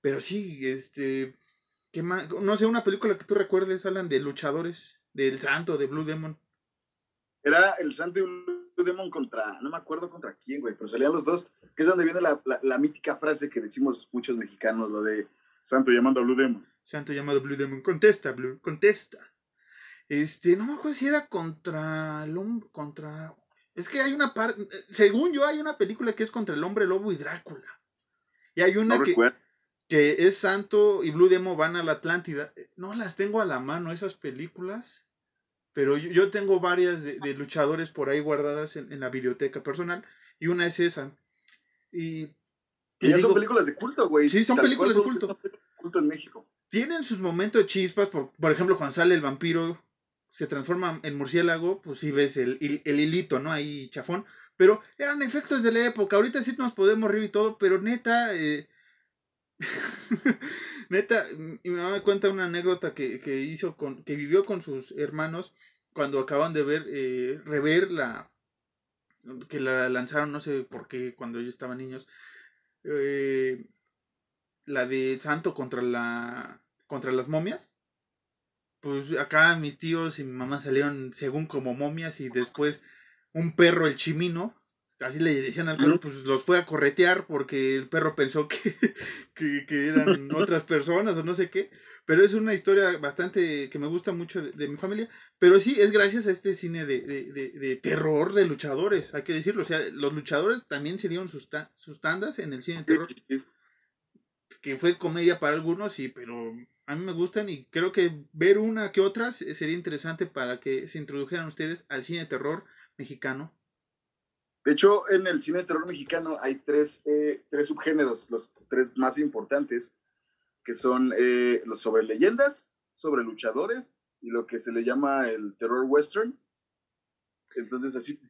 Pero sí, este. ¿qué más? No sé, una película que tú recuerdes, hablan de luchadores, del santo, de Blue Demon. Era el santo y Blue Demon contra, no me acuerdo contra quién, güey, pero salían los dos que es donde viene la, la, mítica frase que decimos muchos mexicanos, lo de Santo llamando a Blue Demon. Santo llamado Blue Demon, contesta, Blue, contesta. Este, no me acuerdo si era contra el hombre, contra... Es que hay una parte, según yo, hay una película que es contra el hombre lobo y Drácula. Y hay una que, que es Santo y Blue Demon van a la Atlántida. No las tengo a la mano esas películas, pero yo, tengo varias de, luchadores por ahí guardadas en, en, la biblioteca personal y una es esa. Y, ya son películas de culto, güey. Sí, son películas de culto. culto en México. Tienen sus momentos de chispas, por, por ejemplo, cuando sale el vampiro, se transforma en murciélago, pues sí ves el, el, hilito, ¿no? Ahí chafón. Pero eran efectos de la época. Ahorita sí nos podemos reír y todo, pero neta, eh... *laughs* neta, y me da cuenta una anécdota que, que, hizo con, que vivió con sus hermanos cuando acaban de ver, eh, rever la, que la lanzaron, no sé por qué, cuando ellos estaban niños. Eh, la de Santo contra la contra las momias. Pues acá mis tíos y mi mamá salieron según como momias y después un perro, el chimino, así le decían al perro, pues los fue a corretear porque el perro pensó que, *laughs* que, eran *laughs* otras personas o no sé qué. Pero es una historia bastante que me gusta mucho de, mi familia. Pero sí, es gracias a este cine de, de, de, terror de luchadores, hay que decirlo. O sea, los luchadores también se dieron sus, sus tandas en el cine de terror. que fue comedia para algunos, sí, pero a mí me gustan y creo que ver una que otras sería interesante para que se introdujeran ustedes al cine de terror mexicano. De hecho, en el cine de terror mexicano hay tres, eh, tres subgéneros, los tres más importantes, que son eh, los sobre leyendas, sobre luchadores y lo que se le llama el terror western. Entonces, así,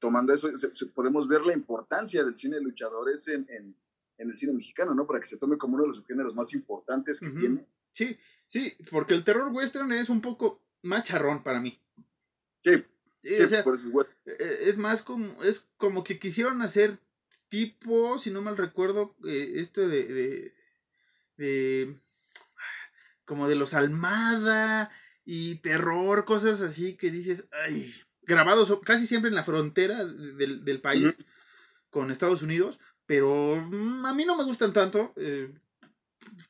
tomando eso, podemos ver la importancia del cine de luchadores en, en, el cine mexicano, ¿no? Para que se tome como uno de los subgéneros más importantes que tiene. Sí, sí, porque el terror western es un poco macharrón para mí. Sí. O sea, e, es, más como, es como que quisieron hacer tipo, si no mal recuerdo, eh, esto de, de, como de los Almada y terror, cosas así que dices, ay, grabados casi siempre en la frontera del, del país con Estados Unidos, pero mm, a mí no me gustan tanto. Eh,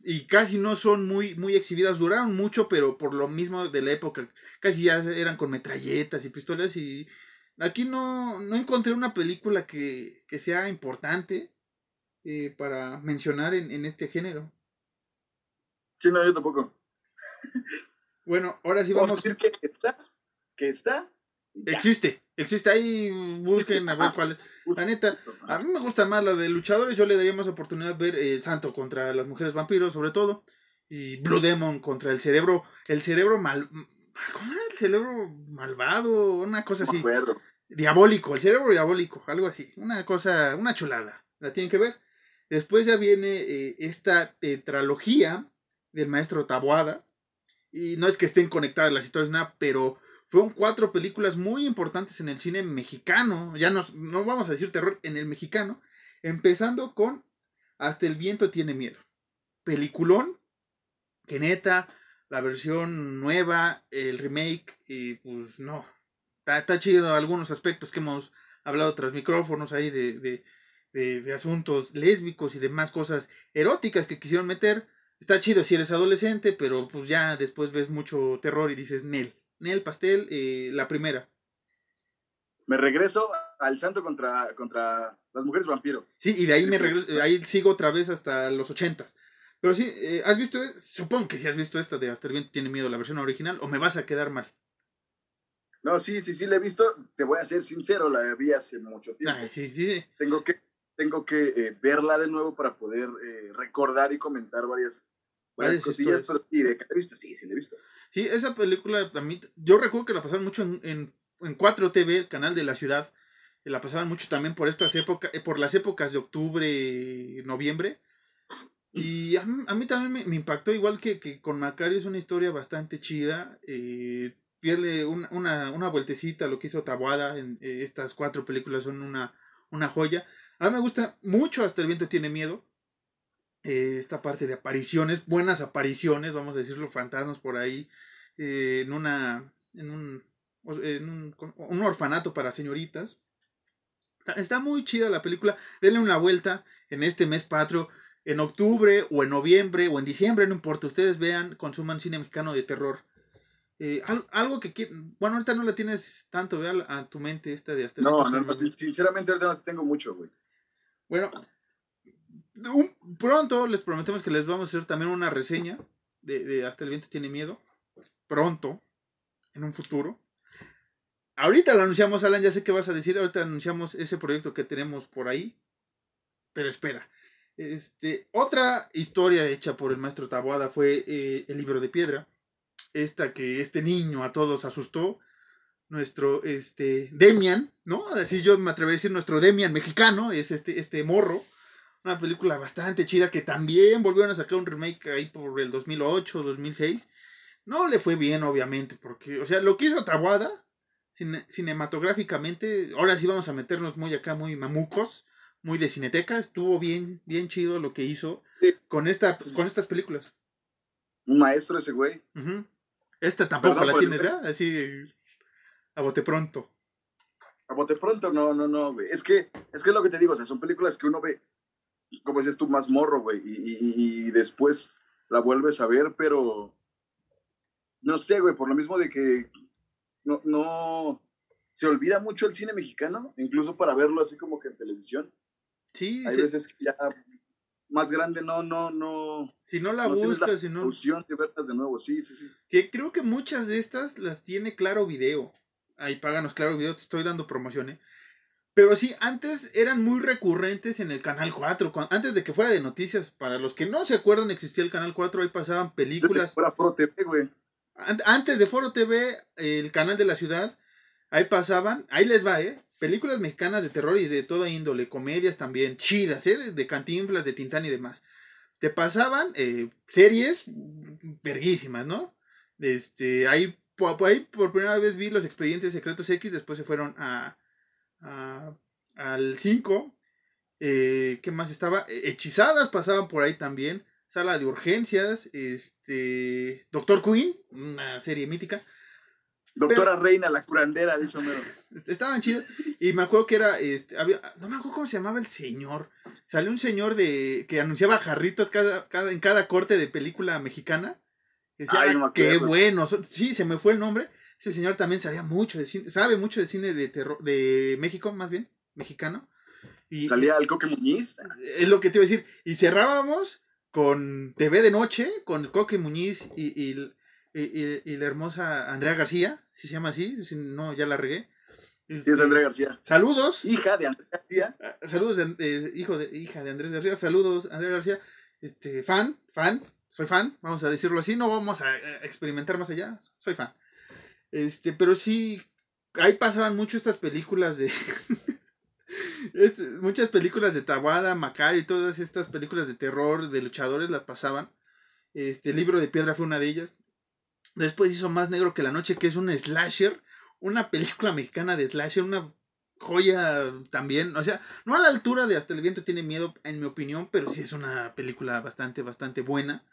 y casi no son muy, muy exhibidas, duraron mucho, pero por lo mismo de la época, casi ya eran con metralletas y pistolas y aquí no, no encontré una película que, que sea importante eh, para mencionar en, en, este género. Sí, no, yo tampoco. Bueno, ahora sí vamos. a decir que está, que está Existe, existe ahí, busquen a ver *laughs* cuál es. La neta, a mí me gusta más la de luchadores, yo le daría más oportunidad ver eh, Santo contra las mujeres vampiros, sobre todo, y Blue Demon contra el cerebro, el cerebro mal... ¿Cómo era el cerebro malvado? Una cosa así. Diabólico, el cerebro diabólico, algo así, una cosa, una chulada, la tienen que ver. Después ya viene eh, esta tetralogía del maestro Taboada, y no es que estén conectadas las historias, nada, pero fueron cuatro películas muy importantes en el cine mexicano, ya no, no vamos a decir terror, en el mexicano, empezando con Hasta el viento tiene miedo. Peliculón, que neta, la versión nueva, el remake, y pues no, está, chido algunos aspectos que hemos hablado tras micrófonos ahí de, de, de, de, asuntos lésbicos y demás cosas eróticas que quisieron meter. Está chido si eres adolescente, pero pues ya después ves mucho terror y dices, Nel, Nel Pastel, eh, la primera. Me regreso al santo contra, contra las mujeres vampiro. Sí, y de ahí me regreso, ahí sigo otra vez hasta los ochentas. Pero sí, eh, ¿has visto? Supongo que si has visto esta de Hasta el viento tiene miedo, la versión original, o me vas a quedar mal. No, sí, sí, sí, la he visto. Te voy a ser sincero, la vi hace mucho tiempo. sí, sí. Tengo que, tengo que eh, verla de nuevo para poder recordar y comentar varias, varias, cosillas. Pero sí, de he visto, sí, sí, la he visto. Sí, esa película también, yo recuerdo que la pasaban mucho en, en, en 4 TV, el canal de la ciudad. La pasaban mucho también por estas épocas, eh, por las épocas de octubre, noviembre. Y a mí, también me, impactó, igual que, que, con Macario, es una historia bastante chida. Eh, pierde una, una, una, vueltecita a lo que hizo Tabuada. En, eh, estas cuatro películas son una, una joya. A mí me gusta mucho Hasta el viento tiene miedo. Eh, esta parte de apariciones, buenas apariciones, vamos a decirlo, fantasmas por ahí, eh, en una, en un, en un, orfanato para señoritas. Está, muy chida la película, denle una vuelta en este mes patrio, en octubre o en noviembre o en diciembre, no importa, ustedes vean, consuman cine mexicano de terror. Eh, algo que bueno, ahorita no la tienes tanto, vea a tu mente esta de hasta No, no, sinceramente ahorita no tengo mucho, güey. Bueno, pronto les prometemos que les vamos a hacer también una reseña de, Hasta el viento tiene miedo. Pronto, en un futuro. Ahorita lo anunciamos, Alan, ya sé qué vas a decir. Ahorita anunciamos ese proyecto que tenemos por ahí. Pero espera. Este, otra historia hecha por el maestro Taboada fue eh, el libro de piedra. Esta que este niño a todos asustó. Nuestro este, Demian, ¿no? Así yo me atrevería a decir nuestro Demian mexicano, es este, este morro una película bastante chida que también volvieron a sacar un remake ahí por el 2008, 2006. No le fue bien, obviamente, porque, o sea, lo que hizo Tawada cinematográficamente, ahora sí vamos a meternos muy acá, muy mamucos, muy de cineteca, estuvo bien, bien chido lo que hizo con, esta, con estas películas. Un maestro ese güey. Esta tampoco la tiene, ¿verdad? Así, a bote pronto. A bote pronto, no, no, no, güey. Es que, es que es lo que te digo, o sea, son películas que uno ve como dices tú, más morro, güey, y, después la vuelves a ver, pero no sé, güey, por lo mismo de que no, no se olvida mucho el cine mexicano, incluso para verlo así como que en televisión. Sí, hay veces que ya más grande no, no, no. Si no la buscas, si no. de verlas de nuevo, sí, sí, sí. Que creo que muchas de estas las tiene Claro Video. Ahí páganos Claro Video, te estoy dando promoción, ¿eh? Pero sí, antes eran muy recurrentes en el Canal 4. antes de que fuera de noticias, para los que no se acuerdan, existía el Canal 4, ahí pasaban películas. Fuera Foro TV, güey. Antes de Foro TV, el canal de la ciudad, ahí pasaban, ahí les va, ¿eh? Películas mexicanas de terror y de toda índole, comedias también, chidas, ¿eh? De cantinflas, de Tintán y demás. Te pasaban eh, series verguísimas, ¿no? Este, ahí por, ahí por primera vez vi los expedientes secretos X, después se fueron a al 5. Eh, ¿Qué más estaba? E, hechizadas pasaban por ahí también. Sala de urgencias. Este. Doctor Queen, una serie mítica. Doctora Reina, la curandera, de mero. Estaban chidas. Y me acuerdo que era. Este, había, no me acuerdo cómo se llamaba el señor. Salió un señor de que anunciaba jarritos cada, cada, en cada corte de película mexicana. Decía, qué bueno. Sí, se me fue el nombre. Ese señor también sabía mucho de cine, sabe mucho de cine de terror, de México, más bien, mexicano. Y, Salía el Coque Muñiz. Es lo que te iba a decir. Y cerrábamos con TV de noche, con Coque Muñiz y, y, la hermosa Andrea García, si se llama así, si no, ya la regué. Sí, es Andrea García. Saludos. Hija de Andrea García. Ah, saludos, de, hijo de, hija de Andrés García. Saludos, Andrea García. Este, fan, fan, soy fan, vamos a decirlo así, no vamos a experimentar más allá, soy fan. Este, pero sí, ahí pasaban mucho estas películas de... *laughs* Este, muchas películas de Tabada, Macar y todas estas películas de terror, de luchadores las pasaban. Este, libro de piedra fue una de ellas. Después hizo Más Negro que la Noche, que es un slasher, una película mexicana de slasher, una joya también. O sea, no a la altura de Hasta el viento tiene miedo, en mi opinión, pero sí es una película bastante, bastante buena.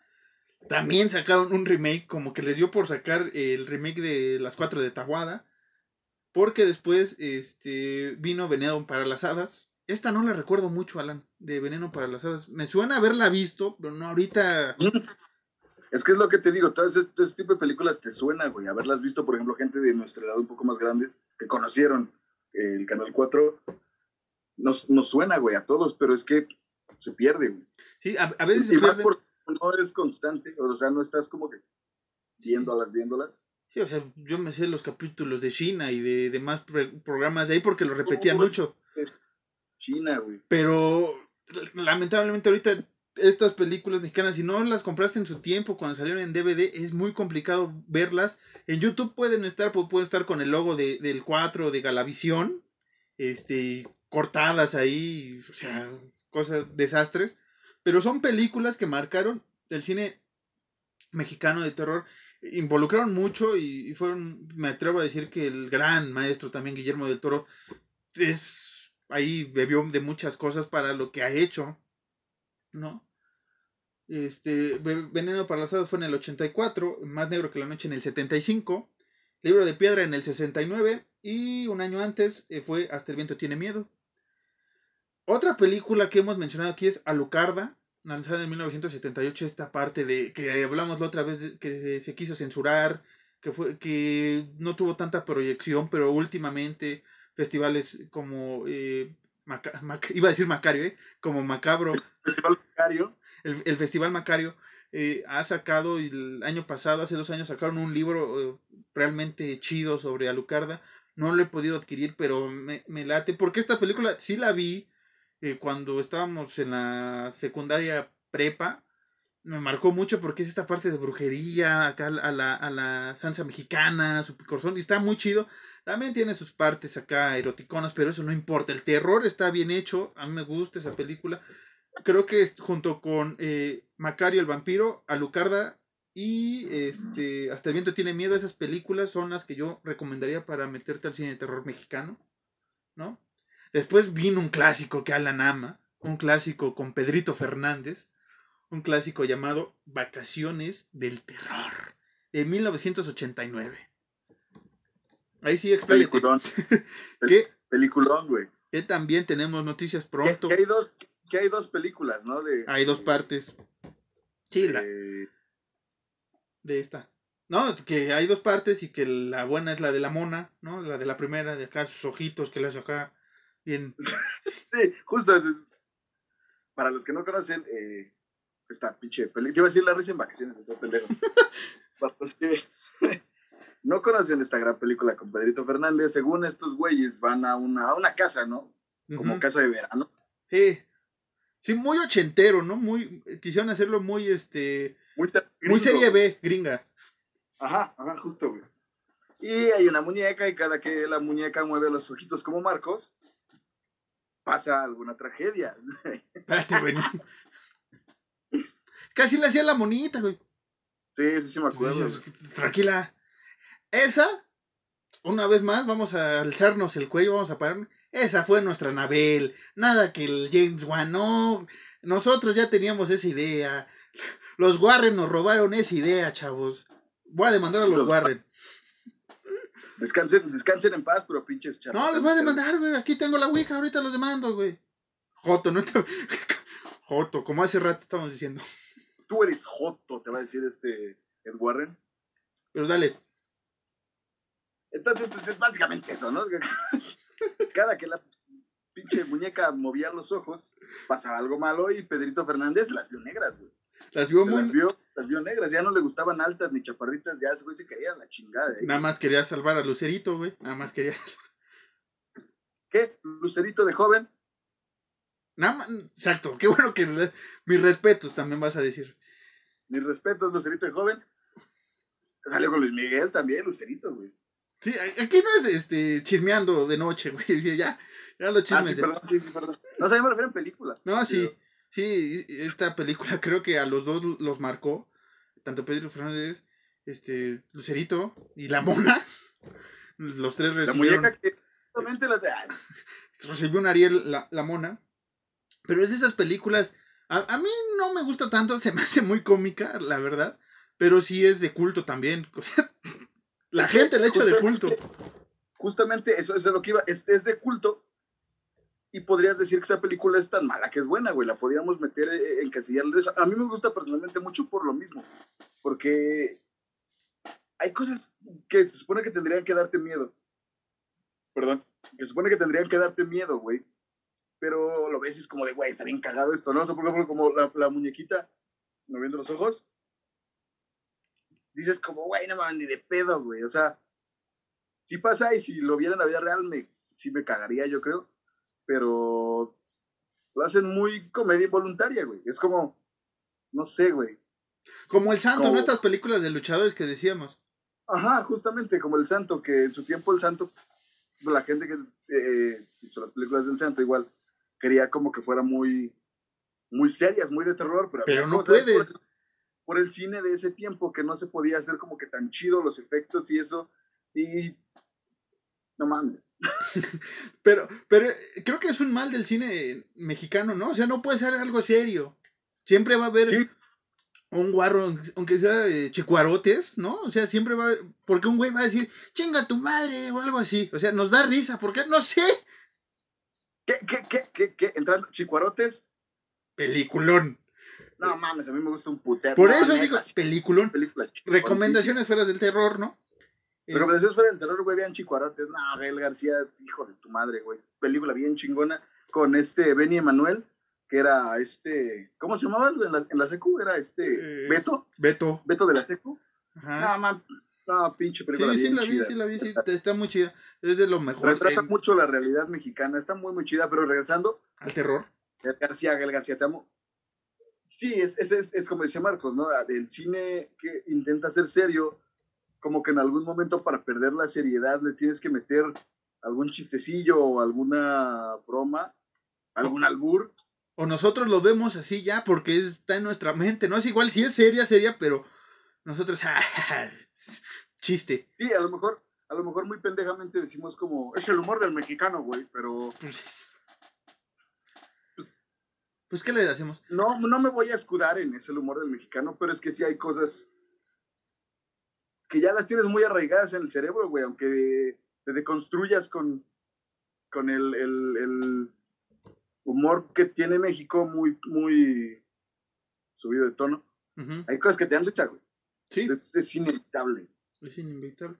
También sacaron un remake, como que les dio por sacar el remake de las cuatro de Tahuada. Porque después este, vino Veneno para las Hadas. Esta no la recuerdo mucho, Alan, de Veneno para las Hadas. Me suena haberla visto, pero no ahorita. Es que es lo que te digo, todo este, este, tipo de películas te suena, güey. Haberlas visto, por ejemplo, gente de nuestra edad un poco más grandes que conocieron el Canal 4. Nos, nos suena, güey, a todos, pero es que se pierde, güey. Sí, a, veces se pierde no es constante, o sea, no estás como que viéndolas, viéndolas. Sí, o sea, yo me sé los capítulos de China y de demás programas de ahí porque lo repetían mucho. China, güey. Pero lamentablemente ahorita estas películas mexicanas, si no las compraste en su tiempo cuando salieron en DVD, es muy complicado verlas. En YouTube pueden estar, pueden estar con el logo de, del 4 de Galavisión, este, cortadas ahí, o sea, cosas, desastres. Pero son películas que marcaron el cine mexicano de terror, involucraron mucho y, fueron, me atrevo a decir que el gran maestro también Guillermo del Toro es ahí bebió de muchas cosas para lo que ha hecho, ¿no? Este, Veneno para las Hadas fue en el 84, Más Negro que la Noche en el 75, Libro de Piedra en el 69 y un año antes eh, fue Hasta el Viento Tiene Miedo, otra película que hemos mencionado aquí es Alucarda, lanzada en 1978, esta parte de que hablamos la otra vez que se quiso censurar, que fue que no tuvo tanta proyección, pero últimamente festivales como eh, iba a decir Macario, ¿eh? como Macabro. El Festival Macario. El, Festival Macario eh, ha sacado, el año pasado, hace dos años, sacaron un libro eh, realmente chido sobre Alucarda. No lo he podido adquirir, pero me, me late, porque esta película sí la vi, eh, cuando estábamos en la secundaria prepa, me marcó mucho porque es esta parte de brujería, acá a la, a la salsa mexicana, su picorzón, y está muy chido. También tiene sus partes acá eroticonas, pero eso no importa. El terror está bien hecho, a mí me gusta esa película. Creo que junto con eh, Macario el vampiro, Alucarda y este Hasta el viento tiene miedo, esas películas son las que yo recomendaría para meterte al cine de terror mexicano, ¿no? Después vino un clásico que Alan ama, un clásico con Pedrito Fernández, un clásico llamado Vacaciones del Terror, de 1989. Ahí sí, expláyate. Peliculón. *laughs* ¿Qué? Peliculón, güey. Que también tenemos noticias pronto. Que, hay, dos, que hay dos películas, ¿no? De, hay dos partes. Sí, la, de esta. No, que hay dos partes y que la buena es la de la mona, ¿no? La de la primera, de acá sus ojitos que le hace acá Bien. sí, justo. para los que no conocen, eh, esta pinche película, iba a decir la risa en vacaciones, está pendejo. *laughs* para los que *laughs* no conocen esta gran película con Pedrito Fernández, según estos güeyes van a una, a una casa, ¿no? Como casa de verano. Sí. Sí, muy ochentero, ¿no? Muy, quisieron hacerlo muy, este, Muy, muy serie B, gringa. Ajá, ajá, justo, güey. Y hay una muñeca y cada que la muñeca mueve los ojitos como Marcos, pasa alguna tragedia. *laughs* Espérate, güey. Casi le hacía la monita, güey. Sí, sí, sí me acuerdo. Tranquila. Esa, una vez más, vamos a alzarnos el cuello, vamos a parar. Esa fue nuestra Nabel. Nada que el James Wan, no. Nosotros ya teníamos esa idea. Los Warren nos robaron esa idea, chavos. Voy a demandar a los Los Warren. Descansen, descansen en paz, pero pinches No, charlatanes. les voy a demandar, güey. Aquí tengo la Ouija, ahorita los demando, güey. Joto, no te... *laughs* Joto, como hace rato estábamos diciendo. Tú eres Joto, te va a decir este Ed Warren. Pero dale. Entonces, pues es básicamente eso, ¿no? *laughs* Cada que la pinche muñeca movía los ojos, pasaba algo malo y Pedrito Fernández las vio negras, güey. Las vio muy... Las vio, las vio negras, ya no le gustaban altas ni chaparritas, ya ese güey se caía la chingada. ¿eh? Nada más quería salvar a Lucerito, güey. Nada más quería... ¿Qué? Lucerito de joven, Nada más... Exacto. Qué bueno que... le- Mis respetos también vas a decir. mis respetos, Lucerito de joven. Salió con Luis Miguel también, Lucerito, güey. Sí, aquí no es este chismeando de noche, güey. *laughs* Ya, ya Ah, chismes. sí, perdón, sí, sí, perdón. No, o sea, yo me refiero en películas. No, sí. Pero- Sí, esta película *laughs* creo que a los dos los marcó. Tanto Pedro Fernández, este, Lucerito y la mona. *laughs* Los tres La recibieron. muñeca que justamente las de... *laughs* Recibió un Ariel la, la mona. Pero es de esas películas. A, a mí no me gusta tanto, se me hace muy cómica, la verdad. Pero sí es de culto también. O sea, la gente la echa de culto. Justamente eso es de lo que iba. Es, es de culto. Y podrías decir que esa película es tan mala que es buena, güey. La podríamos meter eh, en casillarle eso. A mí me gusta personalmente mucho por lo mismo. Porque hay cosas que se supone que tendrían que darte miedo. Perdón. Que se supone que tendrían que darte miedo, güey. Pero lo ves y es como de, güey, está bien cagado esto, ¿no? O sea, por ejemplo, como la, la muñequita moviendo los ojos. Dices como, güey, no mames, ni de pedo, güey. O sea, sí pasa y si lo viera en la vida real, me, sí me cagaría, yo creo. Pero lo hacen muy comedia involuntaria, güey. Es como, no sé, güey. Como el santo, Como- ¿no? Estas películas de luchadores que decíamos. Ajá, justamente como el santo, que en su tiempo el santo, la gente que eh, hizo las películas del santo igual, quería como que fuera muy, muy serias, muy de terror, pero, Pero no puedes. Por, por el cine de ese tiempo que no se podía hacer como que tan chido los efectos y eso, y no mames. *laughs* Pero, pero eh, creo que es un mal del cine mexicano, ¿no? O sea, no puede ser algo serio. Siempre va a haber Sí. un guarro, aunque sea eh, chicuarotes, ¿no? O sea, siempre va a porque un güey va a decir, chinga tu madre o algo así. O sea, nos da risa, porque no sé. ¿Qué, qué, qué, qué, qué? Entrando, chicuarotes, Peliculón. no mames, a mí me gusta un putero. Por No, eso neta, digo, peliculón. película Recomendaciones fuera del terror, ¿no? Sí. Recomendaciones fuera del terror, güey, vean chicuarotes. No, Gael García, hijo de tu madre, güey. Película bien chingona con este Benny Emanuel, que era este, ¿cómo se llamaba en la, en la secu? Era este, Eh, Beto, Beto. Beto de la secu. Ajá. No, man, no, pinche película Sí, sí la vi, chida. sí la vi, sí, está muy chida. Es de lo mejor Retrata en- mucho la realidad mexicana, está muy, muy chida, pero regresando, al terror. Gael García, Gael García, te amo. Sí, es, es, es, es como dice Marcos, ¿no? El cine que intenta ser serio, como que en algún momento para perder la seriedad le tienes que meter algún chistecillo o alguna broma, algún albur. O nosotros lo vemos así ya porque está en nuestra mente, ¿no? Es igual, si es seria, seria, pero nosotros, *laughs* ah, chiste. Sí, a lo mejor, a lo mejor muy pendejamente decimos como, es el humor del mexicano, güey, pero Pues, pues, ¿qué le hacemos? no, no me voy a escudar en ese humor del mexicano, pero es que sí hay cosas que ya las tienes muy arraigadas en el cerebro, güey, aunque te deconstruyas con, con el, el, el humor que tiene México muy, muy subido de tono. Hay cosas que te han hecho, güey. Sí, Es, es inevitable. es inevitable.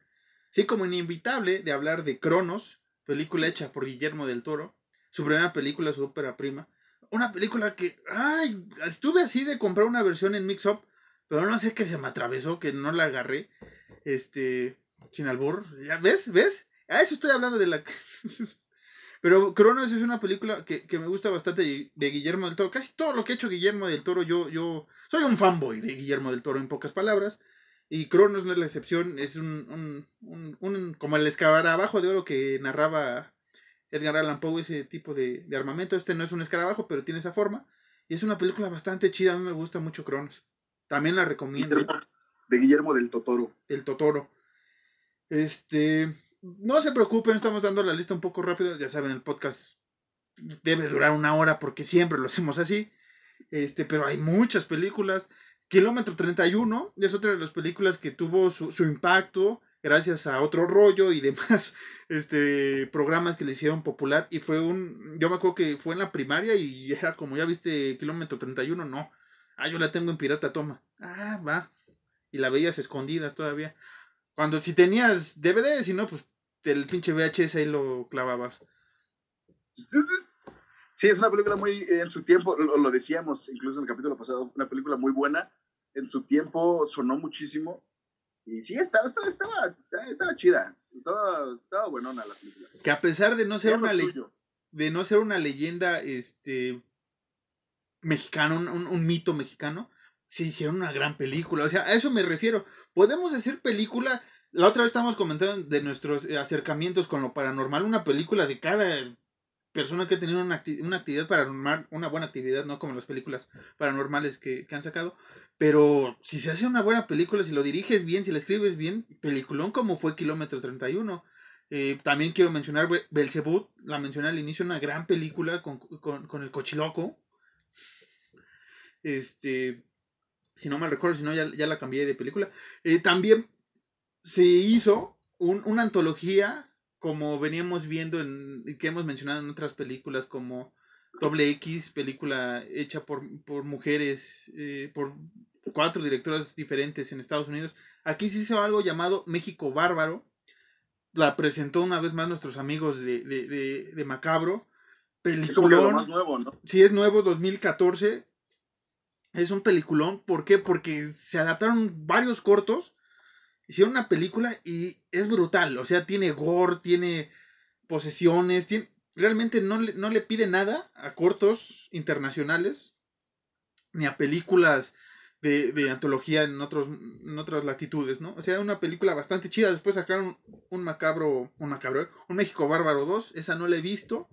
Sí, como inevitable de hablar de Cronos, película hecha por Guillermo del Toro, su primera película, su ópera prima. una película que, ay, estuve así de comprar una versión en Mix Up, pero no sé qué se me atravesó, que no la agarré. Este, Chinalbur, ¿ya ves? ¿Ves? A eso estoy hablando de la... *laughs* Pero Cronos es una película que, me gusta bastante de Guillermo del Toro. Casi todo lo que ha hecho Guillermo del Toro, yo, yo soy un fanboy de Guillermo del Toro en pocas palabras. Y Cronos no es la excepción, es un, un, un, como el escarabajo de oro que narraba Edgar Allan Poe, ese tipo de, de, armamento. Este no es un escarabajo, pero tiene esa forma. Y es una película bastante chida, a mí me gusta mucho Cronos. También la recomiendo. De Guillermo del Totoro. El Totoro. Este, no se preocupen, estamos dando la lista un poco rápido. Ya saben, el podcast debe durar una hora porque siempre lo hacemos así. Este, pero hay muchas películas. Kilómetro 31 es otra de las películas que tuvo su, impacto gracias a otro rollo y demás *laughs* este, programas que le hicieron popular. Y fue un, yo me acuerdo que fue en la primaria y era como, ya viste, kilómetro 31, no. Ah, yo la tengo en pirata, toma. Ah, va. Y la veías escondidas todavía. Cuando si tenías DVD, si no, pues el pinche VHS ahí lo clavabas. Sí, es una película muy, en su tiempo, lo, decíamos incluso en el capítulo pasado, una película muy buena. En su tiempo sonó muchísimo. Y sí, estaba, estaba, estaba, chida. Estaba, estaba buenona la película. Que a pesar de no ser una de no ser una leyenda este mexicano, un, un, mito mexicano, se hicieron una gran película. O sea, a eso me refiero. Podemos hacer película. La otra vez estábamos comentando de nuestros eh, acercamientos con lo paranormal. Una película de cada persona que ha tenido una, una actividad paranormal, una buena actividad, no como las películas paranormales que, han sacado. Pero si se hace una buena película, si lo diriges bien, si la escribes bien, peliculón como fue Kilómetro 31. Eh, también quiero mencionar Belzebut, la mencioné al inicio, una gran película con, con, con el cochiloco. Este, si no mal recuerdo, si no ya, la cambié de película. Eh, también se hizo una antología, como veníamos viendo en, que hemos mencionado en otras películas, como Doble X, película hecha por, por mujeres, eh, por cuatro directoras diferentes en Estados Unidos. Aquí se hizo algo llamado México Bárbaro. La presentó una vez más nuestros amigos de, de, de, Macabro. Peliculón. Es nuevo, ¿no? Sí, es nuevo, 2014 es un peliculón. ¿Por qué? Porque se adaptaron varios cortos, hicieron una película y es brutal. O sea, tiene gore, tiene posesiones, tiene, realmente no le, no le pide nada a cortos internacionales ni a películas de, antología en, otros, en otras latitudes, ¿no? O sea, una película bastante chida. Después sacaron un macabro, un macabro, un México Bárbaro 2. Esa no la he visto,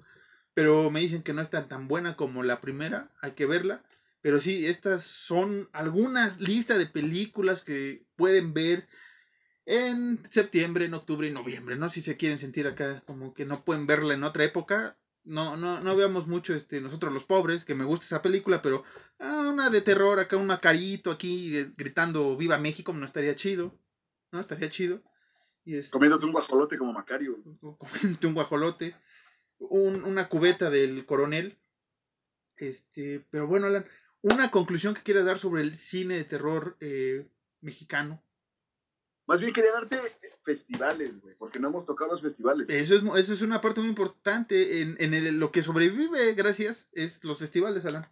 pero me dicen que no está tan buena como la primera. Hay que verla. Pero sí, estas son algunas listas de películas que pueden ver en septiembre, en octubre y noviembre, ¿no? Si se quieren sentir acá como que no pueden verla en otra época. No, no, no veamos mucho este, nosotros los pobres, que me gusta esa película, pero ah, una de terror, acá un macarito aquí eh, gritando Viva México, no estaría chido. ¿No? Estaría chido. Y es, Comiéndote un guajolote como Macario. *laughs* Comiéndote un guajolote. Un, una cubeta del coronel. Este, pero bueno, Alan, una conclusión que quieras dar sobre el cine de terror eh, mexicano. Más bien quería darte festivales, güey, porque no hemos tocado los festivales. Eso es, eso es una parte muy importante. En, en lo que sobrevive, gracias, es los festivales, Alan.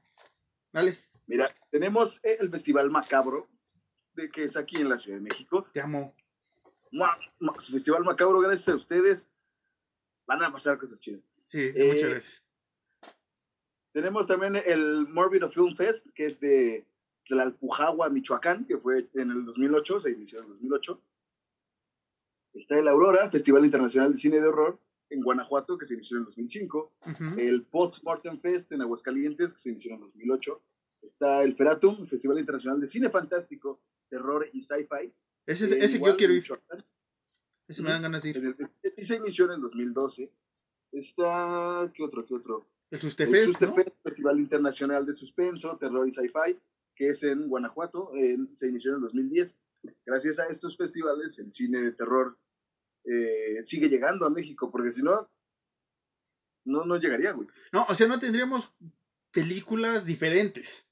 Dale. Mira, tenemos el Festival Macabro, de que es aquí en la Ciudad de México. Te amo. Festival Macabro, gracias a ustedes, van a pasar cosas chidas. Sí, muchas eh, gracias. Tenemos también el Morbid Film Fest, que es de Tlalpujagua, Michoacán, que fue en el 2008, se inició en el 2008. Está el Aurora, Festival Internacional de Cine de Horror, en Guanajuato, que se inició en el 2005. El Post-Mortem Fest en Aguascalientes, que se inició en el 2008. Está el Feratum, Festival Internacional de Cine Fantástico, Terror y Sci-Fi. Ese, ese yo quiero ir. Ese me dan ganas de ir. Se inició en el 2012. Está, ¿qué otro, qué otro? El Sustefest, Festival Internacional de Suspenso, Terror y Sci-Fi, que es en Guanajuato, se inició en el 2010. Gracias a estos festivales, el cine de terror eh, sigue llegando a México, porque si no, no, no llegaría, güey. No, o sea, no tendríamos películas diferentes,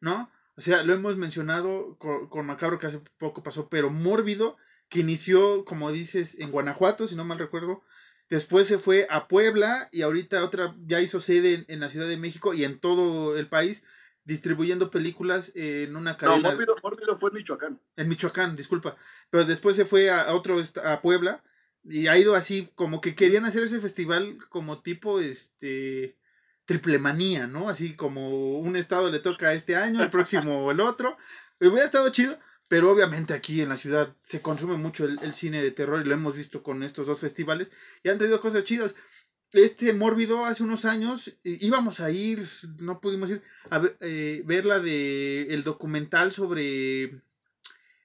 ¿no? O sea, lo hemos mencionado con, con, Macabro que hace poco pasó, pero Mórbido, que inició, como dices, en Guanajuato, si no mal recuerdo, Después se fue a Puebla y ahorita otra ya hizo sede en, la Ciudad de México y en todo el país distribuyendo películas en una cadena. No, Mórbido, fue en Michoacán. En Michoacán, disculpa. Pero después se fue a, otro, a Puebla y ha ido así, como que querían hacer ese festival como tipo, este, triple manía, ¿no? Así como un estado le toca este año, el próximo el otro. Hubiera estado chido, pero obviamente aquí en la ciudad se consume mucho el, cine de terror y lo hemos visto con estos dos festivales y han traído cosas chidas. Este Mórbido hace unos años íbamos a ir, no pudimos ir, a ver, eh, la de el documental sobre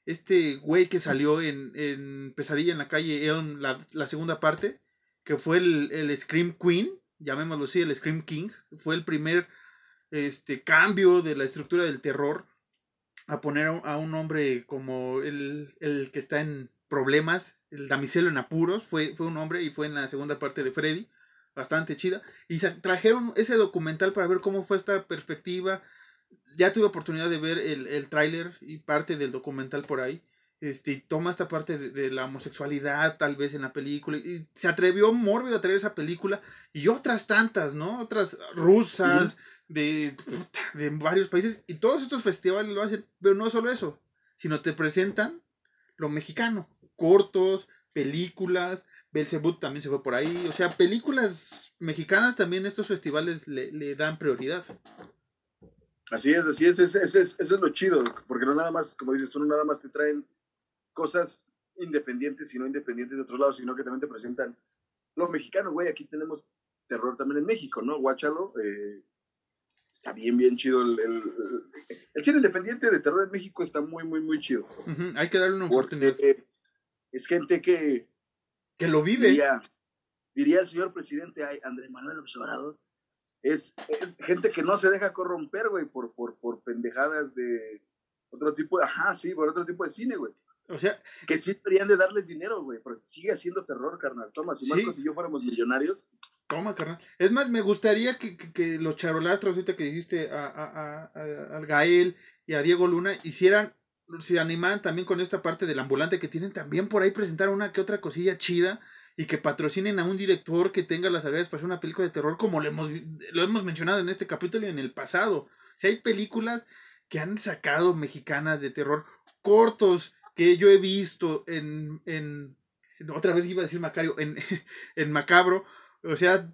este güey que salió en, Pesadilla en la calle, la, la segunda parte, que fue el, el Scream Queen, llamémoslo así, el Scream King, fue el primer este, cambio de la estructura del terror a poner a un hombre como el, que está en problemas, el damiselo en apuros, fue, fue un hombre y fue en la segunda parte de Freddy, bastante chida. Y trajeron ese documental para ver cómo fue esta perspectiva. Ya tuve oportunidad de ver el, el tráiler y parte del documental por ahí. Este, toma esta parte de, la homosexualidad tal vez en la película. Y se atrevió Mórbido a traer esa película y otras tantas, ¿no? Otras rusas, de, de varios países. Y todos estos festivales lo hacen, pero no solo eso, sino te presentan lo mexicano. Cortos, películas, Belzebut también se fue por ahí. O sea, películas mexicanas también estos festivales le, dan prioridad. Así es, así es, eso es, es, es lo chido, porque no nada más, como dices tú, no nada más te traen cosas independientes y no independientes de otros lados, sino que también te presentan los mexicanos, güey, aquí tenemos terror también en México, ¿no? Guáchalo, eh, está bien, bien chido. El, el, cine independiente de terror en México está muy, muy, muy chido. Hay que darle una oportunidad. es gente que... Que lo vive. Diría, el señor presidente Andrés Manuel Observador, es, es, gente que no se deja corromper, güey, por, por, por pendejadas de otro tipo de, ajá, sí, por otro tipo de cine, güey. O sea. Que sí deberían de darles dinero, güey, porque sigue haciendo terror, carnal. Toma, si Marcos y yo fuéramos millonarios. Toma, carnal. Es más, me gustaría que, que, los charolastros, ahorita que dijiste a, a, a, Gael y a Diego Luna, hicieran, se animaran también con esta parte del ambulante que tienen también por ahí presentar una que otra cosilla chida y que patrocinen a un director que tenga las habilidades para hacer una película de terror como lo hemos, lo hemos mencionado en este capítulo y en el pasado. Si hay películas que han sacado mexicanas de terror cortos que yo he visto en, en otra vez iba a decir Macario, en, *laughs* en Macabro, o sea,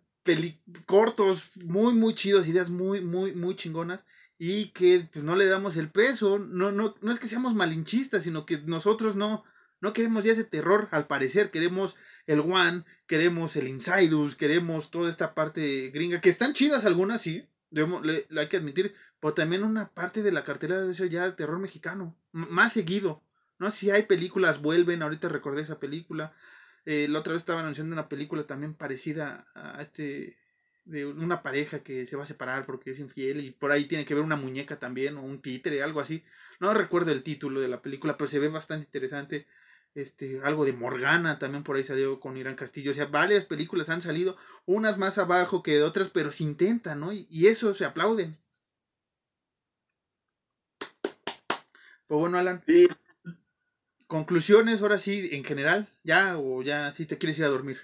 cortos muy, muy chidos, ideas muy, muy, muy chingonas y que pues, no le damos el peso, no, no, no es que seamos malinchistas, sino que nosotros no, no queremos ya ese terror, al parecer, queremos el One, queremos el Insidus, queremos toda esta parte gringa, que están chidas algunas, sí, debemos, le, hay que admitir, pero también una parte de la cartera debe ser ya terror mexicano, más seguido. No si hay películas, vuelven, ahorita recordé esa película. Eh, la otra vez estaba anunciando una película también parecida a este, de una pareja que se va a separar porque es infiel y por ahí tiene que ver una muñeca también o un títere, algo así. No recuerdo el título de la película, pero se ve bastante interesante. Este, algo de Morgana también por ahí salió con Irán Castillo. O sea, varias películas han salido, unas más abajo que otras, pero se intentan, ¿no? Y, y eso se aplauden. Pues bueno, Alan. Sí, conclusiones, ahora sí, en general, ya, o ya si te quieres ir a dormir.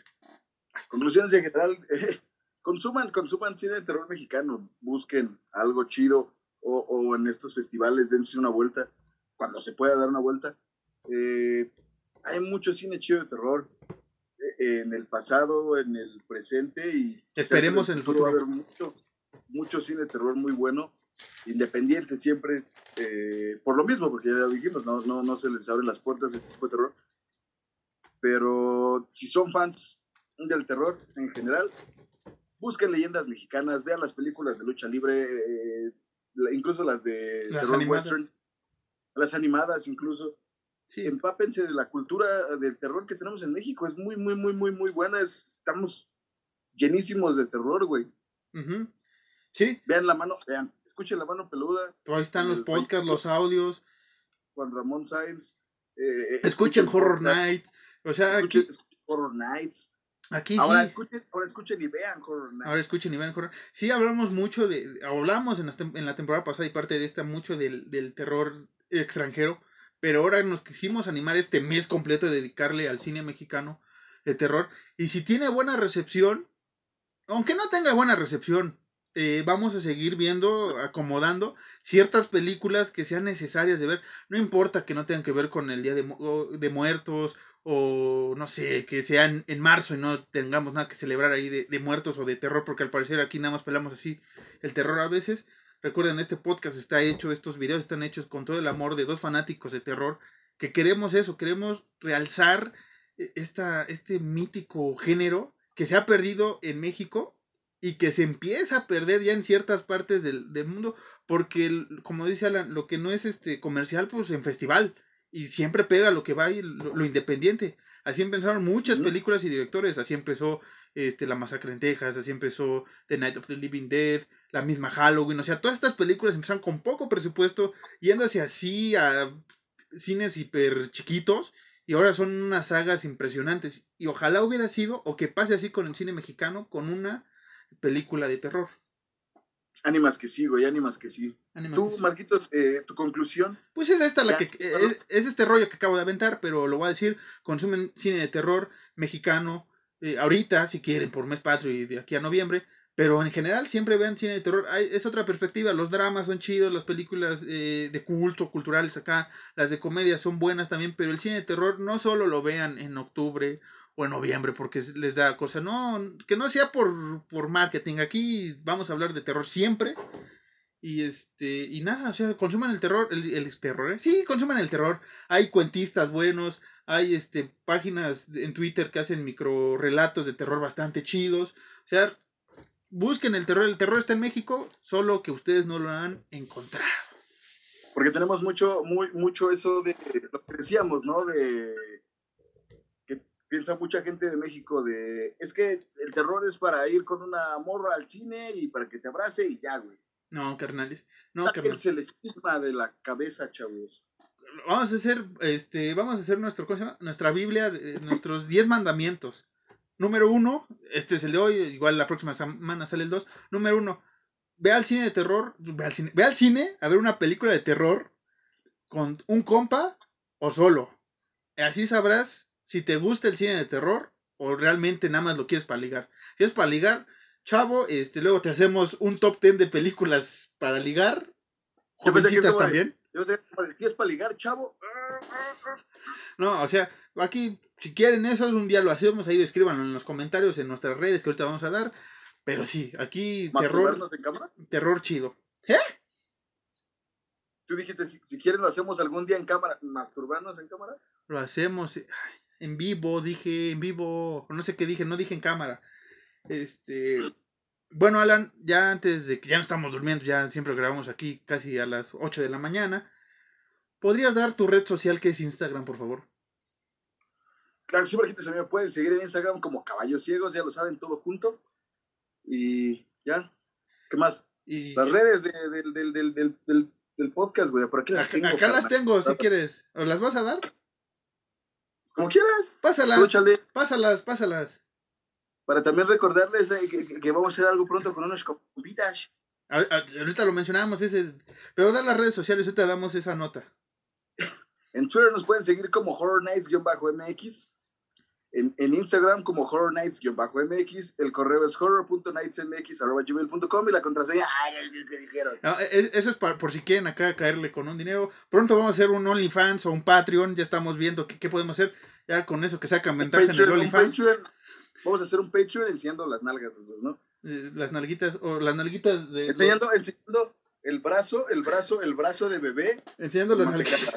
Conclusiones en general, *laughs* consuman, consuman cine de terror mexicano, busquen algo chido, o, en estos festivales dense una vuelta, cuando se pueda dar una vuelta. Eh, hay mucho cine chido de terror eh, en el pasado, en el presente y esperemos en el futuro. Va a haber mucho, mucho cine de terror muy bueno independiente siempre, eh, por lo mismo, porque ya dijimos, no, no, no se les abren las puertas a este tipo de terror. Pero si son fans del terror en general, busquen leyendas mexicanas, vean las películas de lucha libre, eh, incluso las de terror western, las animadas incluso. Sí. Empápense de la cultura del terror que tenemos en México, es muy, muy, muy, muy, muy buena, estamos llenísimos de terror, güey. Sí. Vean la mano, vean, escuchen La Mano Peluda. Ahí están los podcasts, los audios. Juan Ramón Sainz. Eh, escuchen, Horror Nights. O sea, aquí. Horror Nights. Aquí ahora Escuchen, ahora escuchen y vean Horror Nights. Ahora escuchen y vean Horror Sí, hablamos mucho de. Hablamos en la, en la temporada pasada y parte de esta mucho del, del terror extranjero. Pero ahora nos quisimos animar este mes completo de dedicarle al cine mexicano. de terror. Y si tiene buena recepción, aunque no tenga buena recepción, eh, vamos a seguir viendo, acomodando ciertas películas que sean necesarias de ver. No importa que no tengan que ver con el Día de, Muertos o no sé, que sean en marzo y no tengamos nada que celebrar ahí de, de, muertos o de terror, porque al parecer aquí nada más pelamos así el terror a veces. Recuerden, este podcast está hecho, estos videos están hechos con todo el amor de dos fanáticos de terror que queremos eso, queremos realzar e, esta, este mítico género que se ha perdido en México y que se empieza a perder ya en ciertas partes del, del mundo, porque como dice Alan, lo que no es este comercial, pues en festival, y siempre pega lo que va y lo, lo independiente. Así empezaron muchas películas y directores, así empezó este, La Masacre en Texas, así empezó The Night of the Living Dead, la misma Halloween, o sea, todas estas películas empezaron con poco presupuesto, yéndose así a cines hiper chiquitos, y ahora son unas sagas impresionantes. Y ojalá hubiera sido, o que pase así con el cine mexicano, con una película de terror. Ánimas que sí, güey, ánimas que sí. Ánimas Tú, que sí. Marquitos, eh, tu conclusión. Pues es esta la que. Es, es, este rollo que acabo de aventar, pero lo voy a decir: consumen cine de terror mexicano. Eh, ahorita, si quieren, por mes patrio y de aquí a noviembre. Pero en general siempre vean cine de terror. Hay, es otra perspectiva. Los dramas son chidos, las películas eh, de culto, culturales acá, las de comedia son buenas también. Pero el cine de terror no solo lo vean en octubre o en noviembre porque les da cosa. No, que no sea por, por marketing. Aquí vamos a hablar de terror siempre. Y este, y nada, o sea, consuman el terror, el, el terror, ¿eh? Sí, consuman el terror. Hay cuentistas buenos, hay este páginas en Twitter que hacen micro relatos de terror bastante chidos. O sea, busquen el terror, el terror está en México, solo que ustedes no lo han encontrado. Porque tenemos mucho, muy, mucho eso de lo que decíamos, ¿no? De piensa mucha gente de México de, es que el terror es para ir con una morra al cine y para que te abrace y ya, güey. No, carnales. No, carnales. el estigma de la cabeza, chavos. Vamos a hacer, este, vamos a hacer nuestro, nuestra Biblia, de, nuestros 10 mandamientos. Número uno, este es el de hoy, igual la próxima semana sale el 2. Número uno, ve al cine de terror, ve al cine, ve al cine a ver una película de terror con un compa o solo. Así sabrás si te gusta el cine de terror o realmente nada más lo quieres para ligar. Si es para ligar, chavo, este, luego te hacemos un top 10 de películas para ligar. Jovencitas también. si es para ligar, chavo. No, o sea, aquí, si quieren eso, un día lo hacemos, ahí escríbanlo en los comentarios en nuestras redes que ahorita vamos a dar. Pero sí, aquí terror. En cámara? Terror chido. ¿Eh? Tú dijiste, si, si, quieren lo hacemos algún día en cámara, masturbarnos en cámara. Lo hacemos. Ay, en vivo, dije en vivo, no sé qué dije, no dije en cámara. Este, bueno, Alan, ya antes de que ya no estamos durmiendo, ya siempre grabamos aquí casi a las 8 de la mañana. ¿Podrías dar tu red social que es Instagram, por favor? Claro, siempre gente se me pueden seguir en Instagram como Caballos Ciegos, ya lo saben, todo junto. Y ya, ¿qué más? Y, las redes de, de, del, del, del, del, podcast, güey, por aquí las acá, tengo. Acá las tengo, si quieres. ¿O las vas a dar? Como quieras. Pásalas. Pásalas, pásalas. Para también recordarles que, que, que, vamos a hacer algo pronto con unos compitas. Ahorita lo mencionábamos, ese, pero dar las redes sociales, ahorita damos esa nota. En Twitter nos pueden seguir como Horror Nights-MX. En, en, Instagram como Horror Nights-MX. El correo es horror.nightsmx.gmail.com y la contraseña. ¡Ay, que dijeron! No, eso es para, por si quieren acá caerle con un dinero. Pronto vamos a hacer un OnlyFans o un Patreon. Ya estamos viendo qué, qué podemos hacer. Ya con eso que sacan ventaja en el OnlyFans. Vamos a hacer un Patreon enseñando las nalgas, ¿no? Eh, las nalguitas, o las nalguitas de. Enseñando, los... enseñando el brazo, el brazo, el brazo de bebé. Enseñando las nalguitas.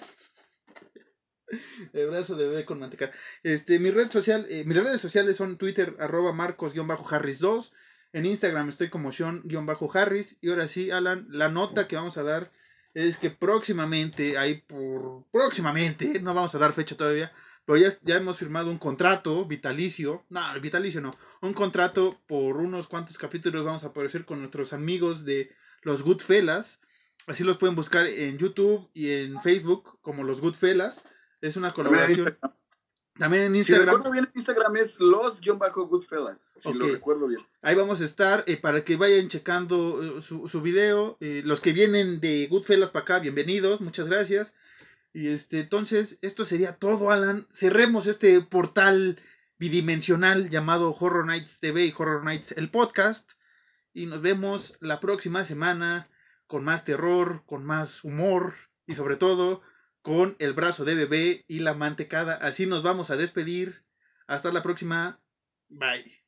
El brazo de bebé con manteca. Este, mi red social, eh, mis redes sociales son Twitter, arroba marcos-harris2. En Instagram estoy como Sean-harris. Y ahora sí, Alan, la nota que vamos a dar es que próximamente, ahí por. Próximamente, no vamos a dar fecha todavía. Pero ya, ya hemos firmado un contrato vitalicio. No, vitalicio no. Un contrato por unos cuantos capítulos vamos a aparecer con nuestros amigos de los Goodfellas. Así los pueden buscar en YouTube y en Facebook como los Goodfellas. Es una colaboración. También en Instagram. Si recuerdo bien, Instagram es los-goodfellas. Si okay. lo recuerdo bien. Ahí vamos a estar eh, para que vayan checando eh, su, su, video. Eh, los que vienen de Goodfellas para acá, bienvenidos. Muchas gracias. Y este, entonces, esto sería todo, Alan. Cerremos este portal bidimensional llamado Horror Nights TV y Horror Nights el podcast. Y nos vemos la próxima semana con más terror, con más humor y sobre todo con el brazo de bebé y la mantecada. Así nos vamos a despedir. Hasta la próxima. Bye.